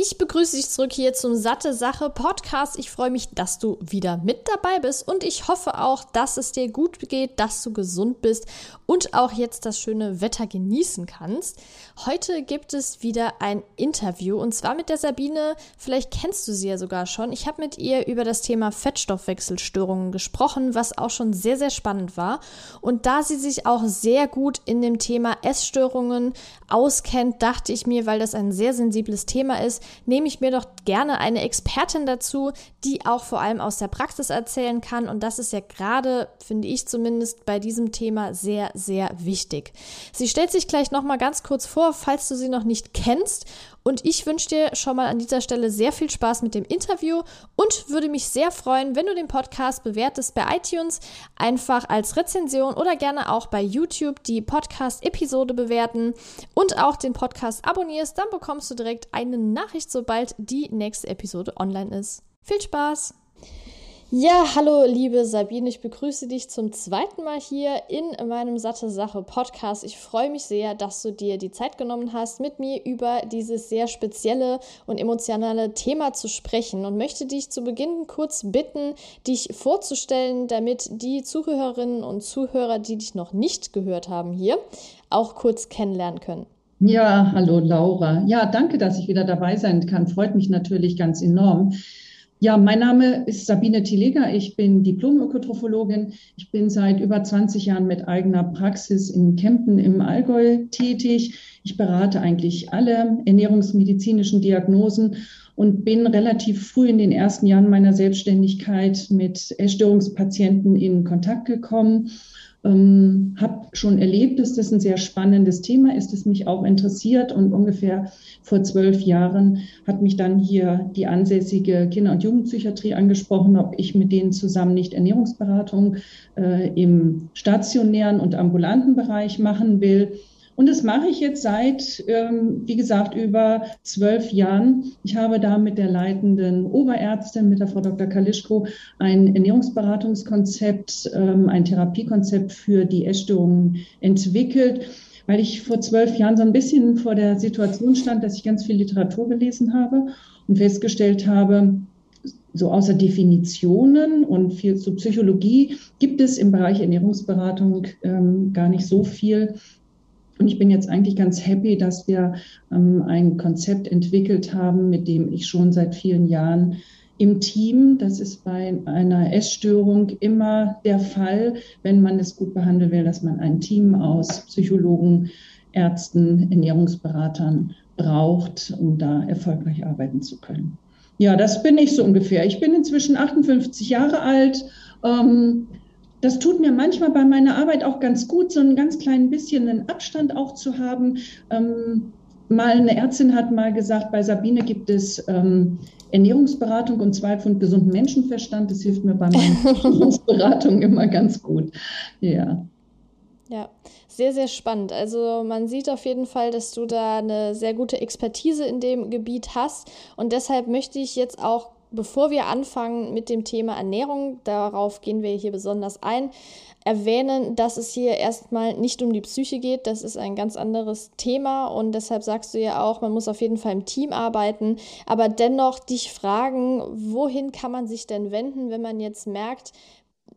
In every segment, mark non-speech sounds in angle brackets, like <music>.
Ich begrüße dich zurück hier zum Satte Sache Podcast. Ich freue mich, dass du wieder mit dabei bist und ich hoffe auch, dass es dir gut geht, dass du gesund bist und auch jetzt das schöne Wetter genießen kannst. Heute gibt es wieder ein Interview und zwar mit der Sabine. Vielleicht kennst du sie ja sogar schon. Ich habe mit ihr über das Thema Fettstoffwechselstörungen gesprochen, was auch schon sehr, sehr spannend war. Und da sie sich auch sehr gut in dem Thema Essstörungen auskennt, dachte ich mir, weil das ein sehr sensibles Thema ist, nehme ich mir doch gerne eine Expertin dazu, die auch vor allem aus der Praxis erzählen kann. Und das ist ja gerade, finde ich zumindest, bei diesem Thema sehr, sehr wichtig. Sie stellt sich gleich nochmal ganz kurz vor, falls du sie noch nicht kennst. Und ich wünsche dir schon mal an dieser Stelle sehr viel Spaß mit dem Interview und würde mich sehr freuen, wenn du den Podcast bewertest bei iTunes, einfach als Rezension oder gerne auch bei YouTube die Podcast-Episode bewerten und auch den Podcast abonnierst. Dann bekommst du direkt eine Nachricht, sobald die nächste Episode online ist. Viel Spaß! Ja, hallo liebe Sabine, ich begrüße dich zum zweiten Mal hier in meinem Satte Sache Podcast. Ich freue mich sehr, dass du dir die Zeit genommen hast, mit mir über dieses sehr spezielle und emotionale Thema zu sprechen und möchte dich zu Beginn kurz bitten, dich vorzustellen, damit die Zuhörerinnen und Zuhörer, die dich noch nicht gehört haben hier, auch kurz kennenlernen können. Ja, hallo Laura. Ja, danke, dass ich wieder dabei sein kann. Freut mich natürlich ganz enorm. Ja, mein Name ist Sabine Tileger. Ich bin Diplom-Ökotrophologin. Ich bin seit über 20 Jahren mit eigener Praxis in Kempten im Allgäu tätig. Ich berate eigentlich alle ernährungsmedizinischen Diagnosen und bin relativ früh in den ersten Jahren meiner Selbstständigkeit mit Essstörungspatienten in Kontakt gekommen ähm, habe schon erlebt, dass das ein sehr spannendes Thema ist, das mich auch interessiert. Und ungefähr vor zwölf Jahren hat mich dann hier die ansässige Kinder- und Jugendpsychiatrie angesprochen, ob ich mit denen zusammen nicht Ernährungsberatung äh, im stationären und ambulanten Bereich machen will. Und das mache ich jetzt seit, ähm, wie gesagt, über zwölf Jahren. Ich habe da mit der leitenden Oberärztin, mit der Frau Dr. Kalischko, ein Ernährungsberatungskonzept, ähm, ein Therapiekonzept für die Essstörungen entwickelt weil ich vor zwölf Jahren so ein bisschen vor der Situation stand, dass ich ganz viel Literatur gelesen habe und festgestellt habe, so außer Definitionen und viel zu Psychologie gibt es im Bereich Ernährungsberatung ähm, gar nicht so viel. Und ich bin jetzt eigentlich ganz happy, dass wir ähm, ein Konzept entwickelt haben, mit dem ich schon seit vielen Jahren im Team, das ist bei einer Essstörung immer der Fall, wenn man es gut behandeln will, dass man ein Team aus Psychologen, Ärzten, Ernährungsberatern braucht, um da erfolgreich arbeiten zu können. Ja, das bin ich so ungefähr. Ich bin inzwischen 58 Jahre alt. Ähm, das tut mir manchmal bei meiner Arbeit auch ganz gut, so ein ganz klein bisschen einen Abstand auch zu haben. Ähm, mal eine Ärztin hat mal gesagt, bei Sabine gibt es ähm, Ernährungsberatung und zwei Pfund gesunden Menschenverstand. Das hilft mir bei meinen <laughs> Ernährungsberatungen immer ganz gut. Ja. Ja, sehr, sehr spannend. Also man sieht auf jeden Fall, dass du da eine sehr gute Expertise in dem Gebiet hast. Und deshalb möchte ich jetzt auch bevor wir anfangen mit dem Thema Ernährung, darauf gehen wir hier besonders ein, erwähnen, dass es hier erstmal nicht um die Psyche geht. Das ist ein ganz anderes Thema und deshalb sagst du ja auch, man muss auf jeden Fall im Team arbeiten, aber dennoch dich fragen, wohin kann man sich denn wenden, wenn man jetzt merkt,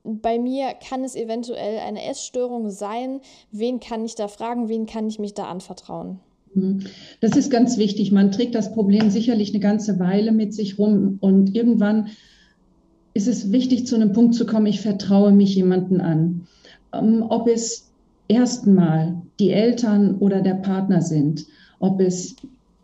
bei mir kann es eventuell eine Essstörung sein. Wen kann ich da fragen? Wen kann ich mich da anvertrauen? Mhm. Das ist ganz wichtig. Man trägt das Problem sicherlich eine ganze Weile mit sich rum und irgendwann ist es wichtig, zu einem Punkt zu kommen, ich vertraue mich jemanden an. Ähm, ob es erstmal die Eltern oder der Partner sind, ob es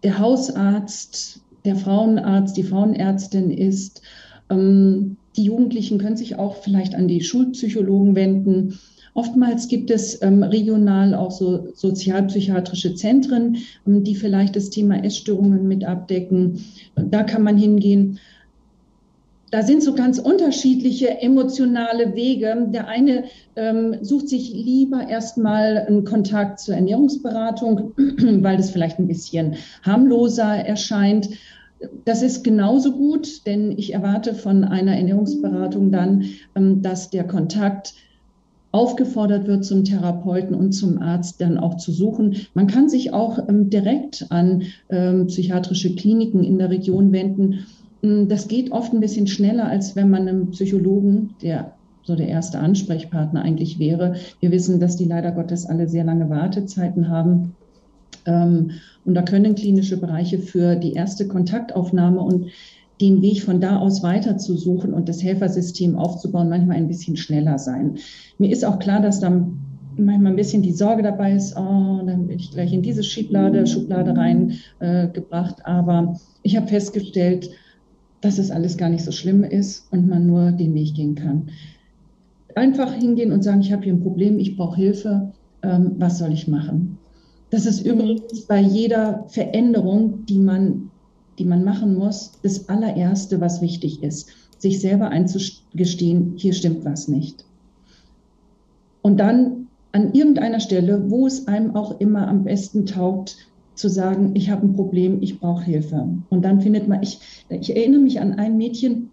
der Hausarzt, der Frauenarzt, die Frauenärztin ist. Ähm, die Jugendlichen können sich auch vielleicht an die Schulpsychologen wenden Oftmals gibt es ähm, regional auch so sozialpsychiatrische Zentren, ähm, die vielleicht das Thema Essstörungen mit abdecken. Da kann man hingehen. da sind so ganz unterschiedliche emotionale Wege. Der eine ähm, sucht sich lieber erstmal einen Kontakt zur Ernährungsberatung, <clears throat> weil das vielleicht ein bisschen harmloser erscheint. Das ist genauso gut, denn ich erwarte von einer Ernährungsberatung dann, ähm, dass der Kontakt aufgefordert wird, zum Therapeuten und zum Arzt dann auch zu suchen. Man kann sich auch ähm, direkt an ähm, psychiatrische Kliniken in der Region wenden. Das geht oft ein bisschen schneller, als wenn man einem Psychologen, der so der erste Ansprechpartner eigentlich wäre. Wir wissen, dass die leider Gottes alle sehr lange Wartezeiten haben. Ähm, und da können klinische Bereiche für die erste Kontaktaufnahme und den Weg von da aus weiter zu suchen und das Helfersystem aufzubauen, manchmal ein bisschen schneller sein. Mir ist auch klar, dass dann manchmal ein bisschen die Sorge dabei ist, oh, dann bin ich gleich in diese Schublade, Schublade reingebracht. Äh, Aber ich habe festgestellt, dass es alles gar nicht so schlimm ist und man nur den Weg gehen kann. Einfach hingehen und sagen, ich habe hier ein Problem, ich brauche Hilfe, ähm, was soll ich machen? Das ist übrigens bei jeder Veränderung, die man, die man machen muss, das allererste, was wichtig ist, sich selber einzugestehen, hier stimmt was nicht. Und dann an irgendeiner Stelle, wo es einem auch immer am besten taugt, zu sagen, ich habe ein Problem, ich brauche Hilfe. Und dann findet man, ich, ich erinnere mich an ein Mädchen,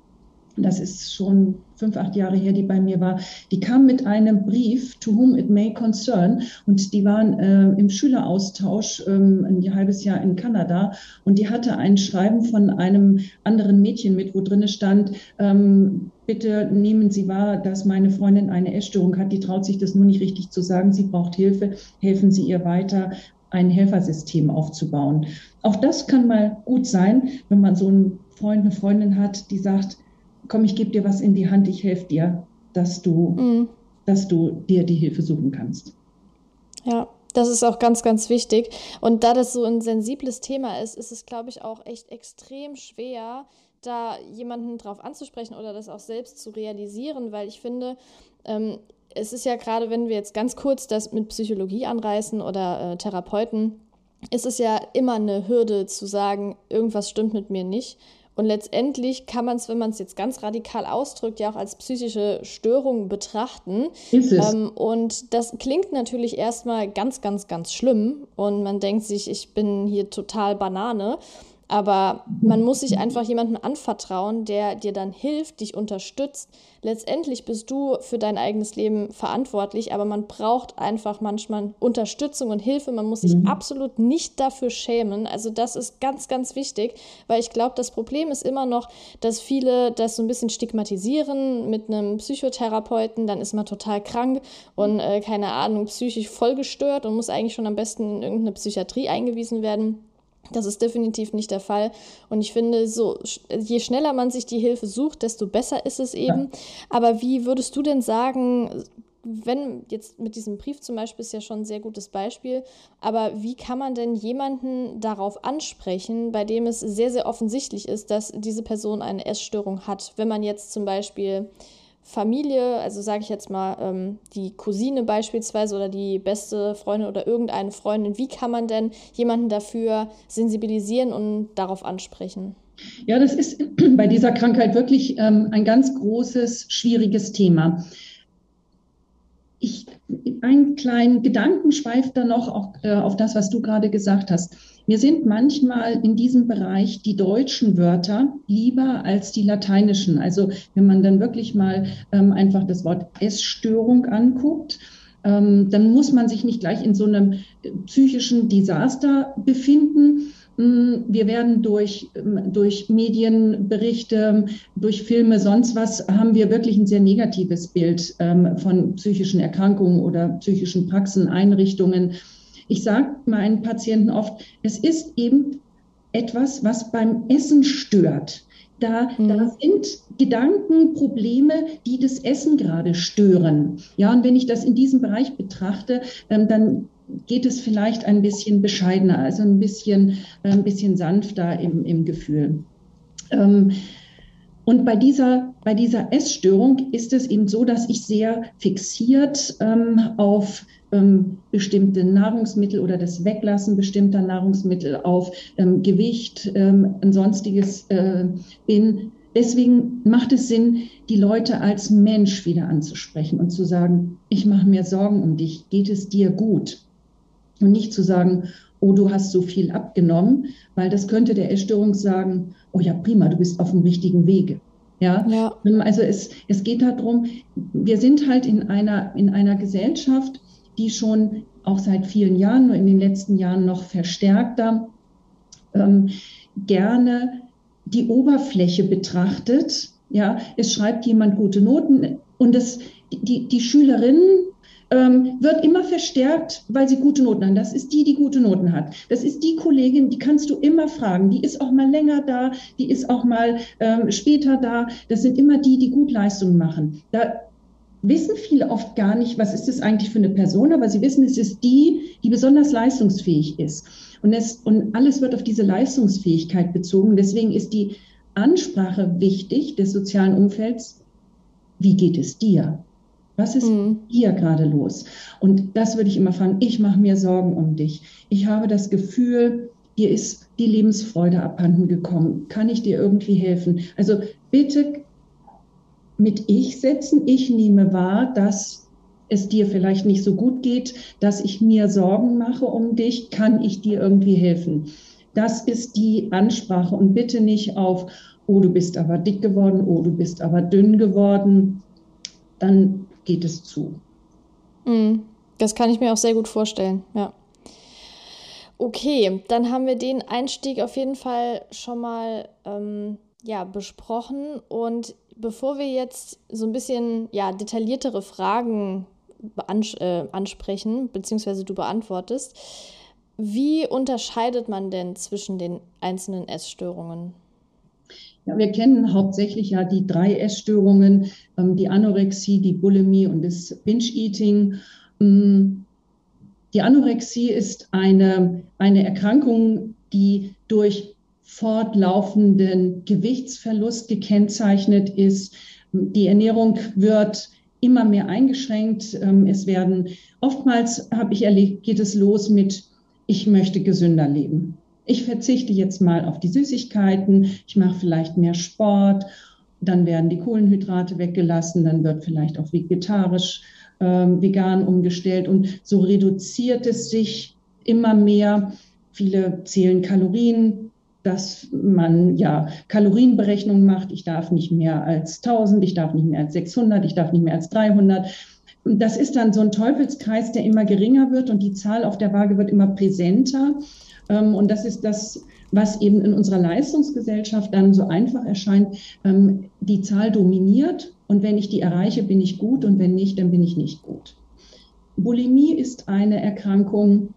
das ist schon fünf, acht Jahre her, die bei mir war, die kam mit einem Brief, to whom it may concern, und die waren äh, im Schüleraustausch ähm, ein halbes Jahr in Kanada. Und die hatte ein Schreiben von einem anderen Mädchen mit, wo drin stand, ähm, bitte nehmen Sie wahr, dass meine Freundin eine Essstörung hat, die traut sich das nur nicht richtig zu sagen, sie braucht Hilfe, helfen Sie ihr weiter, ein Helfersystem aufzubauen. Auch das kann mal gut sein, wenn man so einen Freund, eine Freundin hat, die sagt, komm, ich gebe dir was in die Hand, ich helfe dir, dass du, mhm. dass du dir die Hilfe suchen kannst. Ja, das ist auch ganz, ganz wichtig. Und da das so ein sensibles Thema ist, ist es, glaube ich, auch echt extrem schwer, da jemanden drauf anzusprechen oder das auch selbst zu realisieren, weil ich finde, ähm, es ist ja gerade, wenn wir jetzt ganz kurz das mit Psychologie anreißen oder äh, Therapeuten, ist es ja immer eine Hürde zu sagen, irgendwas stimmt mit mir nicht. Und letztendlich kann man es, wenn man es jetzt ganz radikal ausdrückt, ja auch als psychische Störung betrachten. Ist es. Ähm, und das klingt natürlich erstmal ganz, ganz, ganz schlimm. Und man denkt sich, ich bin hier total Banane. Aber man muss sich einfach jemandem anvertrauen, der dir dann hilft, dich unterstützt. Letztendlich bist du für dein eigenes Leben verantwortlich, aber man braucht einfach manchmal Unterstützung und Hilfe. Man muss sich mhm. absolut nicht dafür schämen. Also das ist ganz, ganz wichtig, weil ich glaube, das Problem ist immer noch, dass viele das so ein bisschen stigmatisieren mit einem Psychotherapeuten. Dann ist man total krank und äh, keine Ahnung, psychisch vollgestört und muss eigentlich schon am besten in irgendeine Psychiatrie eingewiesen werden. Das ist definitiv nicht der Fall. Und ich finde, so, je schneller man sich die Hilfe sucht, desto besser ist es eben. Ja. Aber wie würdest du denn sagen, wenn jetzt mit diesem Brief zum Beispiel ist ja schon ein sehr gutes Beispiel, aber wie kann man denn jemanden darauf ansprechen, bei dem es sehr, sehr offensichtlich ist, dass diese Person eine Essstörung hat? Wenn man jetzt zum Beispiel Familie, also sage ich jetzt mal ähm, die Cousine beispielsweise oder die beste Freundin oder irgendeine Freundin, wie kann man denn jemanden dafür sensibilisieren und darauf ansprechen? Ja, das ist <clears throat> bei dieser Krankheit wirklich ähm, ein ganz großes, schwieriges Thema. Ich, einen kleinen Gedanken schweift da noch auch, äh, auf das, was du gerade gesagt hast. Mir sind manchmal in diesem Bereich die deutschen Wörter lieber als die lateinischen. Also wenn man dann wirklich mal ähm, einfach das Wort Essstörung anguckt, ähm, dann muss man sich nicht gleich in so einem äh, psychischen Desaster befinden. Mm, wir werden durch, ähm, durch Medienberichte, durch Filme, sonst was, haben wir wirklich ein sehr negatives Bild ähm, von psychischen Erkrankungen oder psychischen Praxen, Einrichtungen. Ich sage meinen Patienten oft, es ist eben etwas, was beim Essen stört. Da, mhm. da sind Gedanken, Probleme, die das Essen gerade stören. Ja, und wenn ich das in diesem Bereich betrachte, ähm, dann geht es vielleicht ein bisschen bescheidener, also ein bisschen, äh, ein bisschen sanfter im, im Gefühl. Ähm, und bei dieser, bei dieser Essstörung ist es eben so, dass ich sehr fixiert ähm, auf ähm, bestimmte Nahrungsmittel oder das Weglassen bestimmter Nahrungsmittel auf ähm, Gewicht, ähm, ein sonstiges äh, bin. deswegen macht es Sinn, die Leute als Mensch wieder anzusprechen und zu sagen, ich mache mir Sorgen um dich, geht es dir gut? Und nicht zu sagen, oh, du hast so viel abgenommen, weil das könnte der Essstörung sagen, oh ja, prima, du bist auf dem richtigen Wege. Ja, ja. also es, es geht darum, wir sind halt in einer, in einer Gesellschaft, die schon auch seit vielen Jahren, nur in den letzten Jahren noch verstärkter, ähm, gerne die Oberfläche betrachtet. Ja, es schreibt jemand gute Noten und das, die, die Schülerinnen ähm, wird immer verstärkt, weil sie gute Noten haben. Das ist die, die gute Noten hat. Das ist die Kollegin, die kannst du immer fragen. Die ist auch mal länger da, die ist auch mal ähm, später da. Das sind immer die, die gut Leistungen machen. Da wissen viele oft gar nicht, was ist das eigentlich für eine Person, aber sie wissen, es ist die, die besonders leistungsfähig ist. Und, es, und alles wird auf diese Leistungsfähigkeit bezogen. Deswegen ist die Ansprache wichtig des sozialen Umfelds. Wie geht es dir? Was ist mhm. hier gerade los? Und das würde ich immer fragen. Ich mache mir Sorgen um dich. Ich habe das Gefühl, dir ist die Lebensfreude abhanden gekommen. Kann ich dir irgendwie helfen? Also bitte mit Ich setzen. Ich nehme wahr, dass es dir vielleicht nicht so gut geht, dass ich mir Sorgen mache um dich. Kann ich dir irgendwie helfen? Das ist die Ansprache und bitte nicht auf, oh, du bist aber dick geworden, oh, du bist aber dünn geworden. Dann geht es zu. Mm, das kann ich mir auch sehr gut vorstellen, ja. Okay, dann haben wir den Einstieg auf jeden Fall schon mal ähm, ja, besprochen. Und bevor wir jetzt so ein bisschen ja, detailliertere Fragen äh, ansprechen, beziehungsweise du beantwortest, wie unterscheidet man denn zwischen den einzelnen Essstörungen? Ja, wir kennen hauptsächlich ja die drei Essstörungen, ähm, die Anorexie, die Bulimie und das Binge-Eating. Ähm, die Anorexie ist eine, eine Erkrankung, die durch fortlaufenden Gewichtsverlust gekennzeichnet ist. Die Ernährung wird immer mehr eingeschränkt. Ähm, es werden oftmals, habe ich erlebt, geht es los mit, ich möchte gesünder leben ich verzichte jetzt mal auf die Süßigkeiten, ich mache vielleicht mehr Sport, dann werden die Kohlenhydrate weggelassen, dann wird vielleicht auch vegetarisch, äh, vegan umgestellt und so reduziert es sich immer mehr. Viele zählen Kalorien, dass man ja Kalorienberechnungen macht. Ich darf nicht mehr als 1000, ich darf nicht mehr als 600, ich darf nicht mehr als 300. Das ist dann so ein Teufelskreis, der immer geringer wird und die Zahl auf der Waage wird immer präsenter. Ähm, und das ist das, was eben in unserer Leistungsgesellschaft dann so einfach erscheint. Ähm, die Zahl dominiert und wenn ich die erreiche, bin ich gut und wenn nicht, dann bin ich nicht gut. Bulimie ist eine Erkrankung,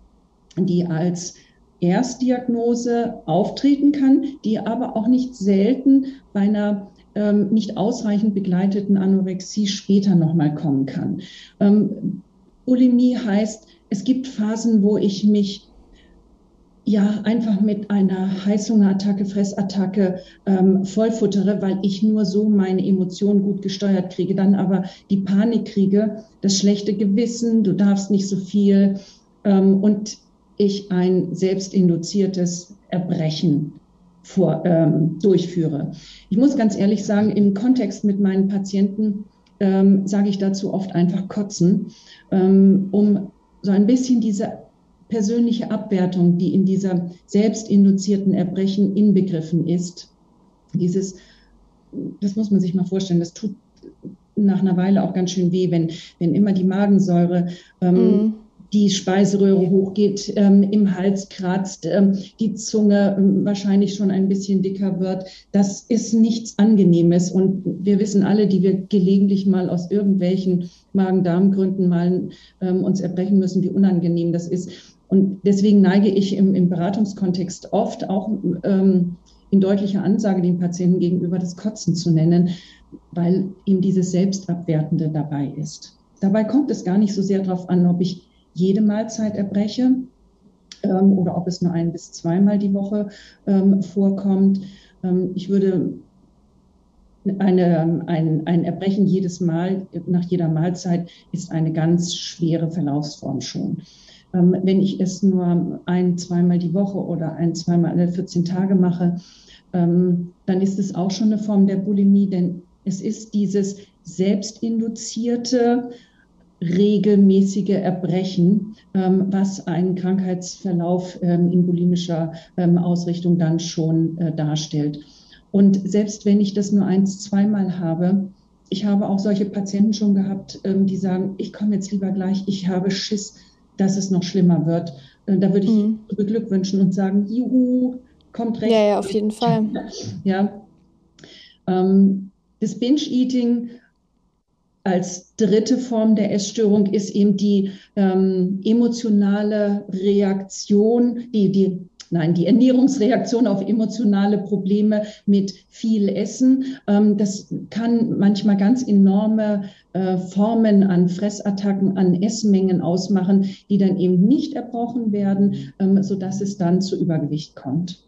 die als Erstdiagnose auftreten kann, die aber auch nicht selten bei einer ähm, nicht ausreichend begleiteten Anorexie später nochmal kommen kann. Ähm, heißt, es gibt Phasen, wo ich mich ja einfach mit einer Heißhungerattacke, Fressattacke ähm, vollfuttere, weil ich nur so meine Emotionen gut gesteuert kriege. Dann aber die Panik kriege, das schlechte Gewissen, du darfst nicht so viel ähm, und ich ein selbstinduziertes Erbrechen vor, ähm, durchführe. Ich muss ganz ehrlich sagen, im Kontext mit meinen Patienten ähm, sage ich dazu oft einfach kotzen, ähm, um so ein bisschen diese persönliche Abwertung, die in dieser selbstinduzierten Erbrechen inbegriffen ist. Dieses, das muss man sich mal vorstellen, das tut nach einer Weile auch ganz schön weh, wenn, wenn immer die Magensäure ähm, mm. Die Speiseröhre hochgeht, ähm, im Hals kratzt, ähm, die Zunge ähm, wahrscheinlich schon ein bisschen dicker wird. Das ist nichts Angenehmes. Und wir wissen alle, die wir gelegentlich mal aus irgendwelchen Magen-Darm-Gründen mal ähm, uns erbrechen müssen, wie unangenehm das ist. Und deswegen neige ich im, im Beratungskontext oft auch ähm, in deutlicher Ansage dem Patienten gegenüber das Kotzen zu nennen, weil ihm dieses Selbstabwertende dabei ist. Dabei kommt es gar nicht so sehr darauf an, ob ich jede Mahlzeit erbreche ähm, oder ob es nur ein bis zweimal die Woche ähm, vorkommt. Ähm, ich würde eine, ein, ein Erbrechen jedes Mal nach jeder Mahlzeit ist eine ganz schwere Verlaufsform schon. Ähm, wenn ich es nur ein, zweimal die Woche oder ein, zweimal alle 14 Tage mache, ähm, dann ist es auch schon eine Form der Bulimie, denn es ist dieses selbstinduzierte, regelmäßige Erbrechen, ähm, was einen Krankheitsverlauf ähm, in bulimischer ähm, Ausrichtung dann schon äh, darstellt. Und selbst wenn ich das nur eins, zweimal habe, ich habe auch solche Patienten schon gehabt, ähm, die sagen, ich komme jetzt lieber gleich, ich habe Schiss, dass es noch schlimmer wird. Äh, da würde ich mhm. beglückwünschen und sagen, juhu, kommt recht. Ja, ja, auf jeden Fall. <laughs> Ja. Ähm, das Binge-Eating als dritte Form der Essstörung ist eben die ähm, emotionale Reaktion, die, die, nein, die Ernährungsreaktion auf emotionale Probleme mit viel Essen. Ähm, das kann manchmal ganz enorme äh, Formen an Fressattacken, an Essmengen ausmachen, die dann eben nicht erbrochen werden, ähm, sodass es dann zu Übergewicht kommt.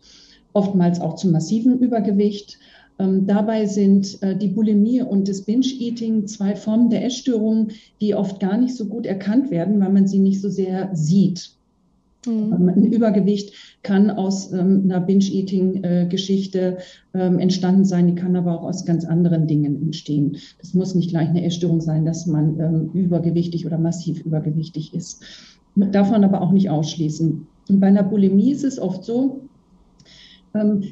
Oftmals auch zu massivem Übergewicht. Ähm, dabei sind äh, die Bulimie und das Binge-Eating zwei Formen der Essstörungen, die oft gar nicht so gut erkannt werden, weil man sie nicht so sehr sieht. Mhm. Ähm, ein Übergewicht kann aus ähm, einer Binge-Eating-Geschichte ähm, entstanden sein, die kann aber auch aus ganz anderen Dingen entstehen. Das muss nicht gleich eine Essstörung sein, dass man ähm, übergewichtig oder massiv übergewichtig ist. Darf man aber auch nicht ausschließen. Und bei einer Bulimie ist es oft so,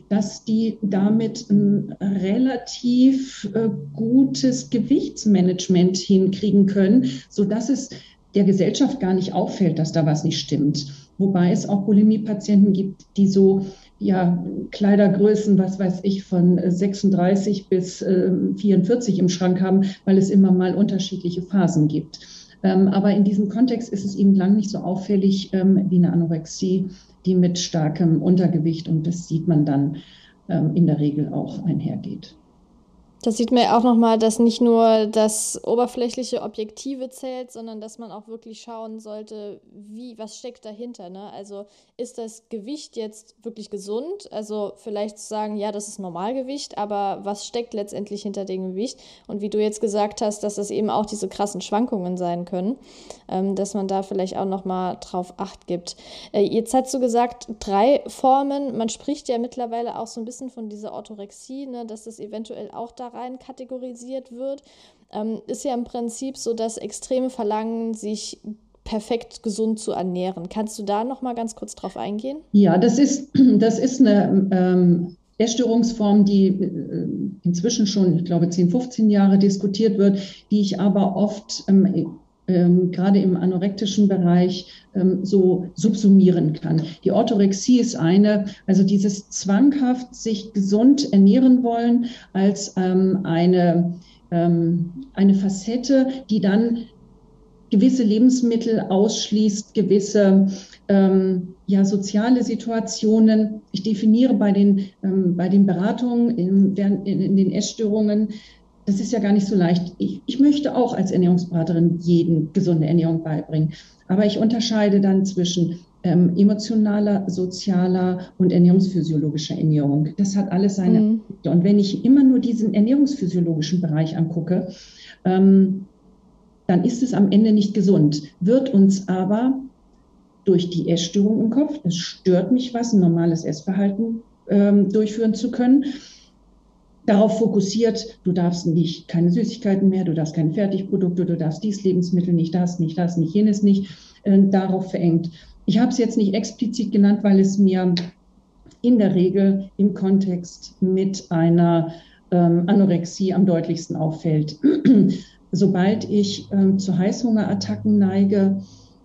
dass die damit ein relativ äh, gutes Gewichtsmanagement hinkriegen können, so dass es der Gesellschaft gar nicht auffällt, dass da was nicht stimmt. Wobei es auch Bulimie-Patienten gibt, die so ja, Kleidergrößen, was weiß ich, von 36 bis äh, 44 im Schrank haben, weil es immer mal unterschiedliche Phasen gibt. Ähm, aber in diesem Kontext ist es eben lang nicht so auffällig ähm, wie eine Anorexie die mit starkem Untergewicht und das sieht man dann ähm, in der Regel auch einhergeht. Das sieht man ja auch nochmal, dass nicht nur das oberflächliche Objektive zählt, sondern dass man auch wirklich schauen sollte, wie, was steckt dahinter. Ne? Also ist das Gewicht jetzt wirklich gesund? Also vielleicht sagen, ja, das ist Normalgewicht, aber was steckt letztendlich hinter dem Gewicht? Und wie du jetzt gesagt hast, dass das eben auch diese krassen Schwankungen sein können, ähm, dass man da vielleicht auch nochmal drauf acht gibt. Äh, jetzt hast du gesagt, drei Formen. Man spricht ja mittlerweile auch so ein bisschen von dieser Orthorexie, ne, dass das eventuell auch da rein kategorisiert wird, ähm, ist ja im Prinzip so das extreme Verlangen, sich perfekt gesund zu ernähren. Kannst du da noch mal ganz kurz drauf eingehen? Ja, das ist, <clears throat> das ist eine ähm, Essstörungsform, die äh, inzwischen schon, ich glaube, 10, 15 Jahre diskutiert wird, die ich aber oft ähm, ähm, gerade im anorektischen Bereich ähm, so subsumieren kann. Die Orthorexie ist eine, also dieses zwanghaft sich gesund ernähren wollen als ähm, eine, ähm, eine Facette, die dann gewisse Lebensmittel ausschließt, gewisse ähm, ja, soziale Situationen. Ich definiere bei den, ähm, bei den Beratungen in, in, in den Essstörungen das ist ja gar nicht so leicht. Ich, ich möchte auch als Ernährungsberaterin jeden gesunde Ernährung beibringen. Aber ich unterscheide dann zwischen ähm, emotionaler, sozialer und ernährungsphysiologischer Ernährung. Das hat alles seine. Mhm. Und wenn ich immer nur diesen ernährungsphysiologischen Bereich angucke, ähm, dann ist es am Ende nicht gesund, wird uns aber durch die Essstörung im Kopf, es stört mich was, ein normales Essverhalten ähm, durchführen zu können, darauf fokussiert, du darfst nicht keine Süßigkeiten mehr, du darfst keine Fertigprodukte, du darfst dies Lebensmittel nicht, das nicht, das nicht, jenes nicht, äh, darauf verengt. Ich habe es jetzt nicht explizit genannt, weil es mir in der Regel im Kontext mit einer ähm, Anorexie am deutlichsten auffällt. <clears throat> Sobald ich ähm, zu Heißhungerattacken neige,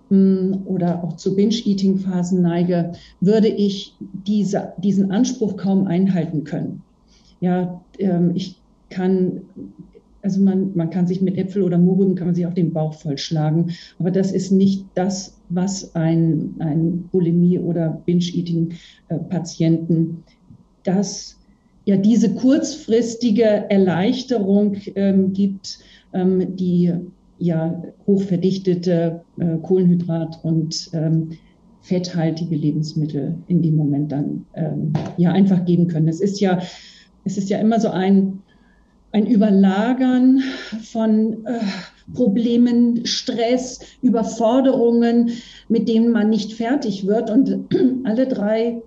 hm, oder auch zu Binge-Eating-Phasen neige, würde ich diese, diesen Anspruch kaum einhalten können ja, ähm, ich kann, also man, man kann sich mit Äpfel oder Mohrrüben, kann man sich auch den Bauch vollschlagen, aber das ist nicht das, was ein, ein Bulimie- oder Binge-Eating-Patienten, das ja diese kurzfristige Erleichterung ähm, gibt, ähm, die ja hochverdichtete äh, Kohlenhydrat- und ähm, fetthaltige Lebensmittel in dem Moment dann ähm, ja einfach geben können. Es ist ja es ist ja immer so ein, ein Überlagern von äh, Problemen, Stress, Überforderungen, mit denen man nicht fertig wird. Und <clears throat> alle drei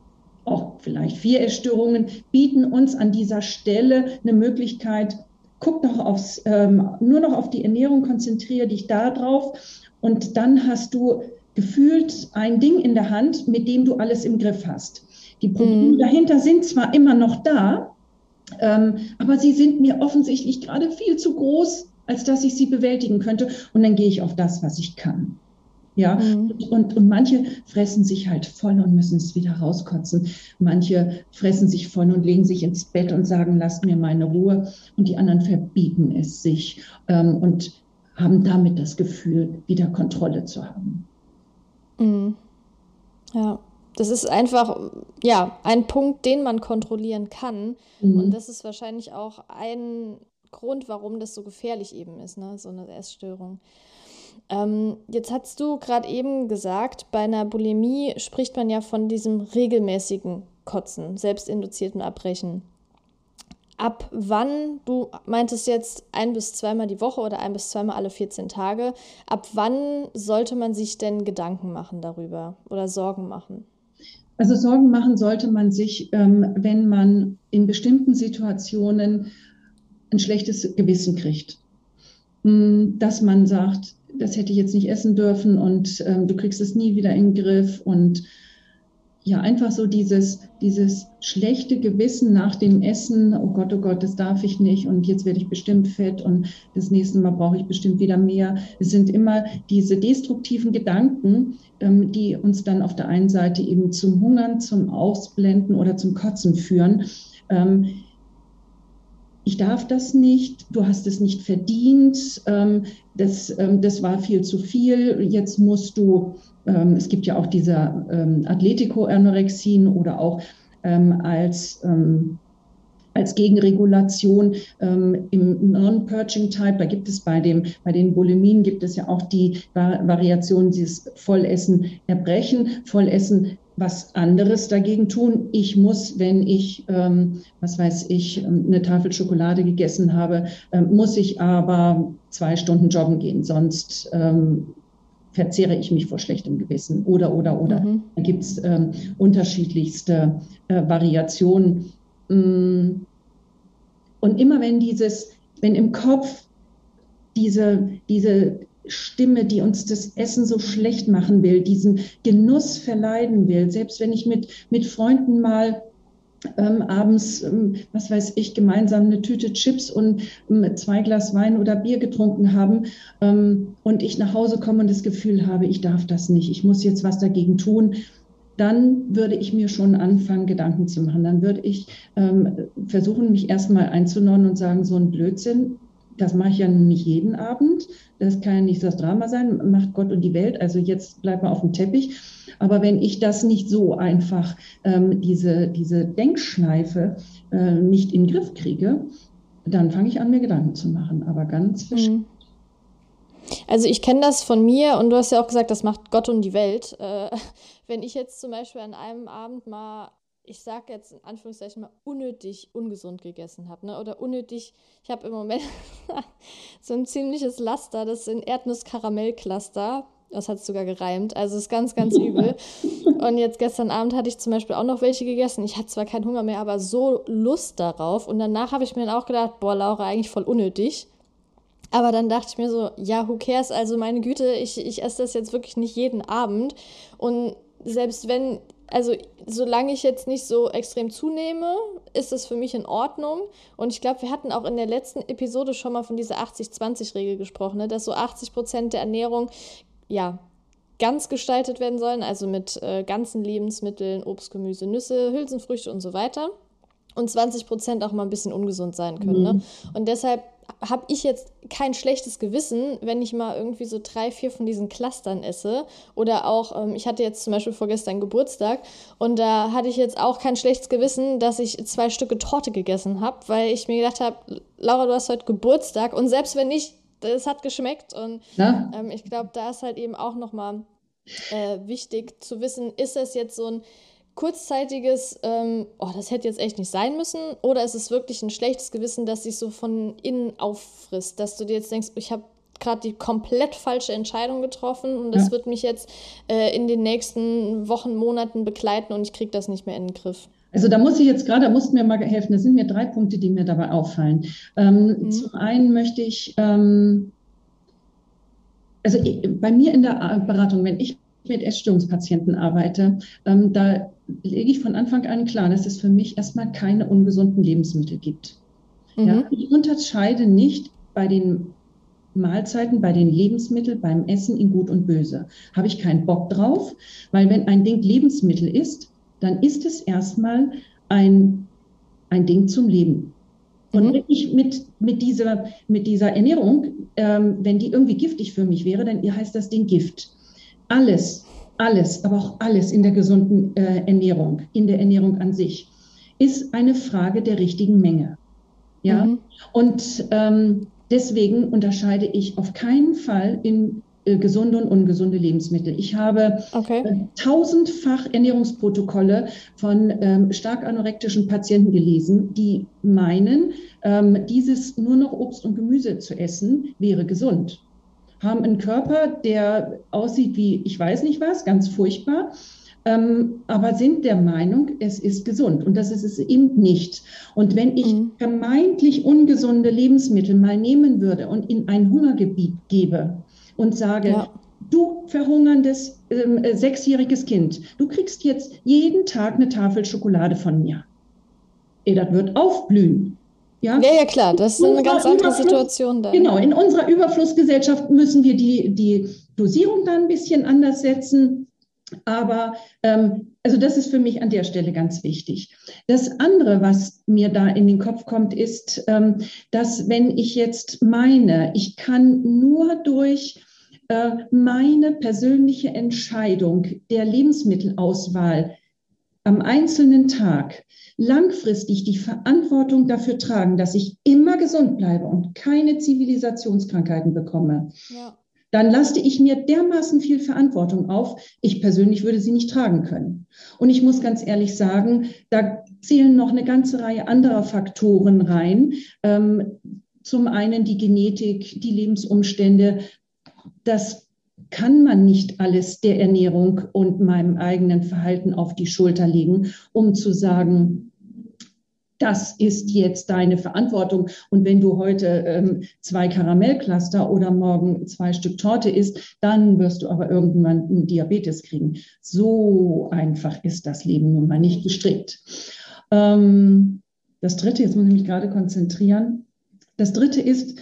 auch vielleicht vier Essstörungen, bieten uns an dieser Stelle eine Möglichkeit, guck noch aufs, ähm, nur noch auf die Ernährung, konzentriere dich da drauf und dann hast du gefühlt ein Ding in der Hand, mit dem du alles im Griff hast. Die Probleme mhm. dahinter sind zwar immer noch da, aber sie sind mir offensichtlich gerade viel zu groß, als dass ich sie bewältigen könnte. Und dann gehe ich auf das, was ich kann. Ja, mhm. und, und manche fressen sich halt voll und müssen es wieder rauskotzen. Manche fressen sich voll und legen sich ins Bett und sagen, lasst mir meine Ruhe. Und die anderen verbieten es sich ähm, und haben damit das Gefühl, wieder Kontrolle zu haben. Mhm. Ja, das ist einfach, ja, ein Punkt, den man kontrollieren kann. Mhm. Und das ist wahrscheinlich auch ein Grund, warum das so gefährlich eben ist, ne? so eine Essstörung. Ähm, jetzt hast du gerade eben gesagt, bei einer Bulimie spricht man ja von diesem regelmäßigen Kotzen, selbstinduzierten Abbrechen. Ab wann, du meintest jetzt ein bis zweimal die Woche oder ein bis zweimal alle 14 Tage, ab wann sollte man sich denn Gedanken machen darüber oder Sorgen machen? Also Sorgen machen sollte man sich, ähm, wenn man in bestimmten Situationen ein schlechtes Gewissen kriegt. Hm, dass man sagt, das hätte ich jetzt nicht essen dürfen und ähm, du kriegst es nie wieder in den Griff und ja, einfach so dieses, dieses schlechte Gewissen nach dem Essen, oh Gott, oh Gott, das darf ich nicht und jetzt werde ich bestimmt fett und das nächste Mal brauche ich bestimmt wieder mehr. Es sind immer diese destruktiven Gedanken, ähm, die uns dann auf der einen Seite eben zum Hungern, zum Ausblenden oder zum Kotzen führen. Ähm, ich darf das nicht, du hast es nicht verdient, ähm, das, ähm, das war viel zu viel, jetzt musst du, ähm, es gibt ja auch diese Atletico-Anorexien oder auch als als Gegenregulation ähm, im Non-Purging-Type, da gibt es bei, dem, bei den Bulimien gibt es ja auch die Variation, dieses Vollessen erbrechen. Vollessen was anderes dagegen tun. Ich muss, wenn ich, ähm, was weiß ich, ähm, eine Tafel Schokolade gegessen habe, ähm, muss ich aber zwei Stunden joggen gehen, sonst ähm, verzehre ich mich vor schlechtem Gewissen. Oder, oder, oder. Mhm. Da gibt es ähm, unterschiedlichste äh, Variationen. Mm. Und immer wenn dieses, wenn im Kopf diese, diese Stimme, die uns das Essen so schlecht machen will, diesen Genuss verleiden will. Selbst wenn ich mit, mit Freunden mal ähm, abends, ähm, was weiß ich, gemeinsam eine Tüte Chips und ähm, zwei Glas Wein oder Bier getrunken haben ähm, und ich nach Hause komme und das Gefühl habe, ich darf das nicht, ich muss jetzt was dagegen tun, dann würde ich mir schon anfangen, Gedanken zu machen. Dann würde ich ähm, versuchen, mich erstmal einzuneuen und sagen, so ein Blödsinn, das mache ich ja nicht jeden Abend. Das kann nicht das Drama sein, macht Gott und die Welt. Also jetzt bleibt man auf dem Teppich. Aber wenn ich das nicht so einfach, ähm, diese, diese Denkschleife äh, nicht in den Griff kriege, dann fange ich an, mir Gedanken zu machen. Aber ganz mhm. Also ich kenne das von mir und du hast ja auch gesagt, das macht Gott und die Welt. Äh, <laughs> wenn ich jetzt zum Beispiel an einem Abend mal ich sage jetzt in Anführungszeichen mal, unnötig ungesund gegessen habe. Ne? Oder unnötig, ich habe im Moment <laughs> so ein ziemliches Laster, das ein Erdnuss-Karamell-Cluster. Das hat sogar gereimt. Also ist ganz, ganz übel. Und jetzt gestern Abend hatte ich zum Beispiel auch noch welche gegessen. Ich hatte zwar keinen Hunger mehr, aber so Lust darauf. Und danach habe ich mir dann auch gedacht, boah, Laura, eigentlich voll unnötig. Aber dann dachte ich mir so, ja, who cares? Also meine Güte, ich, ich esse das jetzt wirklich nicht jeden Abend. Und selbst wenn also solange ich jetzt nicht so extrem zunehme, ist es für mich in Ordnung. Und ich glaube, wir hatten auch in der letzten Episode schon mal von dieser 80-20-Regel gesprochen, ne? dass so 80 Prozent der Ernährung ja ganz gestaltet werden sollen, also mit äh, ganzen Lebensmitteln, Obst, Gemüse, Nüsse, Hülsenfrüchte und so weiter. Und 20 Prozent auch mal ein bisschen ungesund sein können. Ne? Mhm. Ne? Und deshalb habe ich jetzt kein schlechtes Gewissen, wenn ich mal irgendwie so drei, vier von diesen Clustern esse. Oder auch, ähm, ich hatte jetzt zum Beispiel vorgestern Geburtstag und da hatte ich jetzt auch kein schlechtes Gewissen, dass ich zwei Stücke Torte gegessen habe, weil ich mir gedacht habe, Laura, du hast heute Geburtstag und selbst wenn nicht, es hat geschmeckt. Und ähm, ich glaube, da ist halt eben auch nochmal äh, wichtig zu wissen, ist es jetzt so ein kurzzeitiges, ähm, oh, das hätte jetzt echt nicht sein müssen, oder ist es wirklich ein schlechtes Gewissen, das sich so von innen auffrisst, dass du dir jetzt denkst, ich habe gerade die komplett falsche Entscheidung getroffen und das ja. wird mich jetzt äh, in den nächsten Wochen, Monaten begleiten und ich kriege das nicht mehr in den Griff. Also da muss ich jetzt gerade, da musst du mir mal helfen. Das sind mir drei Punkte, die mir dabei auffallen. Ähm, mhm. Zum einen möchte ich, ähm, also bei mir in der Beratung, wenn ich mit Essstörungspatienten arbeite, ähm, da lege ich von Anfang an klar, dass es für mich erstmal keine ungesunden Lebensmittel gibt. Mhm. Ja, ich unterscheide nicht bei den Mahlzeiten, bei den Lebensmitteln, beim Essen in Gut und Böse. Habe ich keinen Bock drauf, weil wenn ein Ding Lebensmittel ist, dann ist es erstmal ein, ein Ding zum Leben. Und mhm. wenn ich mit, mit, dieser, mit dieser Ernährung, ähm, wenn die irgendwie giftig für mich wäre, dann heißt das Ding Gift. Alles, alles, aber auch alles in der gesunden äh, Ernährung, in der Ernährung an sich, ist eine Frage der richtigen Menge. Ja, mhm. und ähm, deswegen unterscheide ich auf keinen Fall in äh, gesunde und ungesunde Lebensmittel. Ich habe okay. äh, tausendfach Ernährungsprotokolle von ähm, stark anorektischen Patienten gelesen, die meinen, ähm, dieses nur noch Obst und Gemüse zu essen wäre gesund. Haben einen Körper, der aussieht wie ich weiß nicht was, ganz furchtbar ähm, aber sind der Meinung, es ist gesund. Und das ist es eben nicht. Und wenn ich mhm. vermeintlich ungesunde Lebensmittel mal nehmen würde und in ein Hungergebiet gebe und sage, ja. du verhungerndes ähm, äh, sechsjähriges Kind, du kriegst jetzt jeden Tag eine Tafel Schokolade von mir. Ey, das wird aufblühen. Ja, ja, ja klar, das ist eine ganz andere Situation dann. Genau, in unserer Überflussgesellschaft müssen wir die, die Dosierung dann ein bisschen anders setzen. Aber ähm, also das ist für mich an der Stelle ganz wichtig. Das andere, was mir da in den Kopf kommt, ist, ähm, dass wenn ich jetzt meine, ich kann nur durch äh, meine persönliche Entscheidung der Lebensmittelauswahl am einzelnen Tag langfristig die Verantwortung dafür tragen, dass ich immer gesund bleibe und keine Zivilisationskrankheiten bekomme. Ja dann laste ich mir dermaßen viel Verantwortung auf. Ich persönlich würde sie nicht tragen können. Und ich muss ganz ehrlich sagen, da zählen noch eine ganze Reihe anderer Faktoren rein. Ähm, zum einen die Genetik, die Lebensumstände. Das kann man nicht alles der Ernährung und meinem eigenen Verhalten auf die Schulter legen, um zu sagen, das ist jetzt deine Verantwortung. Und wenn du heute ähm, zwei Karamellcluster oder morgen zwei Stück Torte isst, dann wirst du aber irgendwann einen Diabetes kriegen. So einfach ist das Leben nun mal nicht gestrickt. Ähm, das Dritte, jetzt muss ich mich gerade konzentrieren. Das Dritte ist,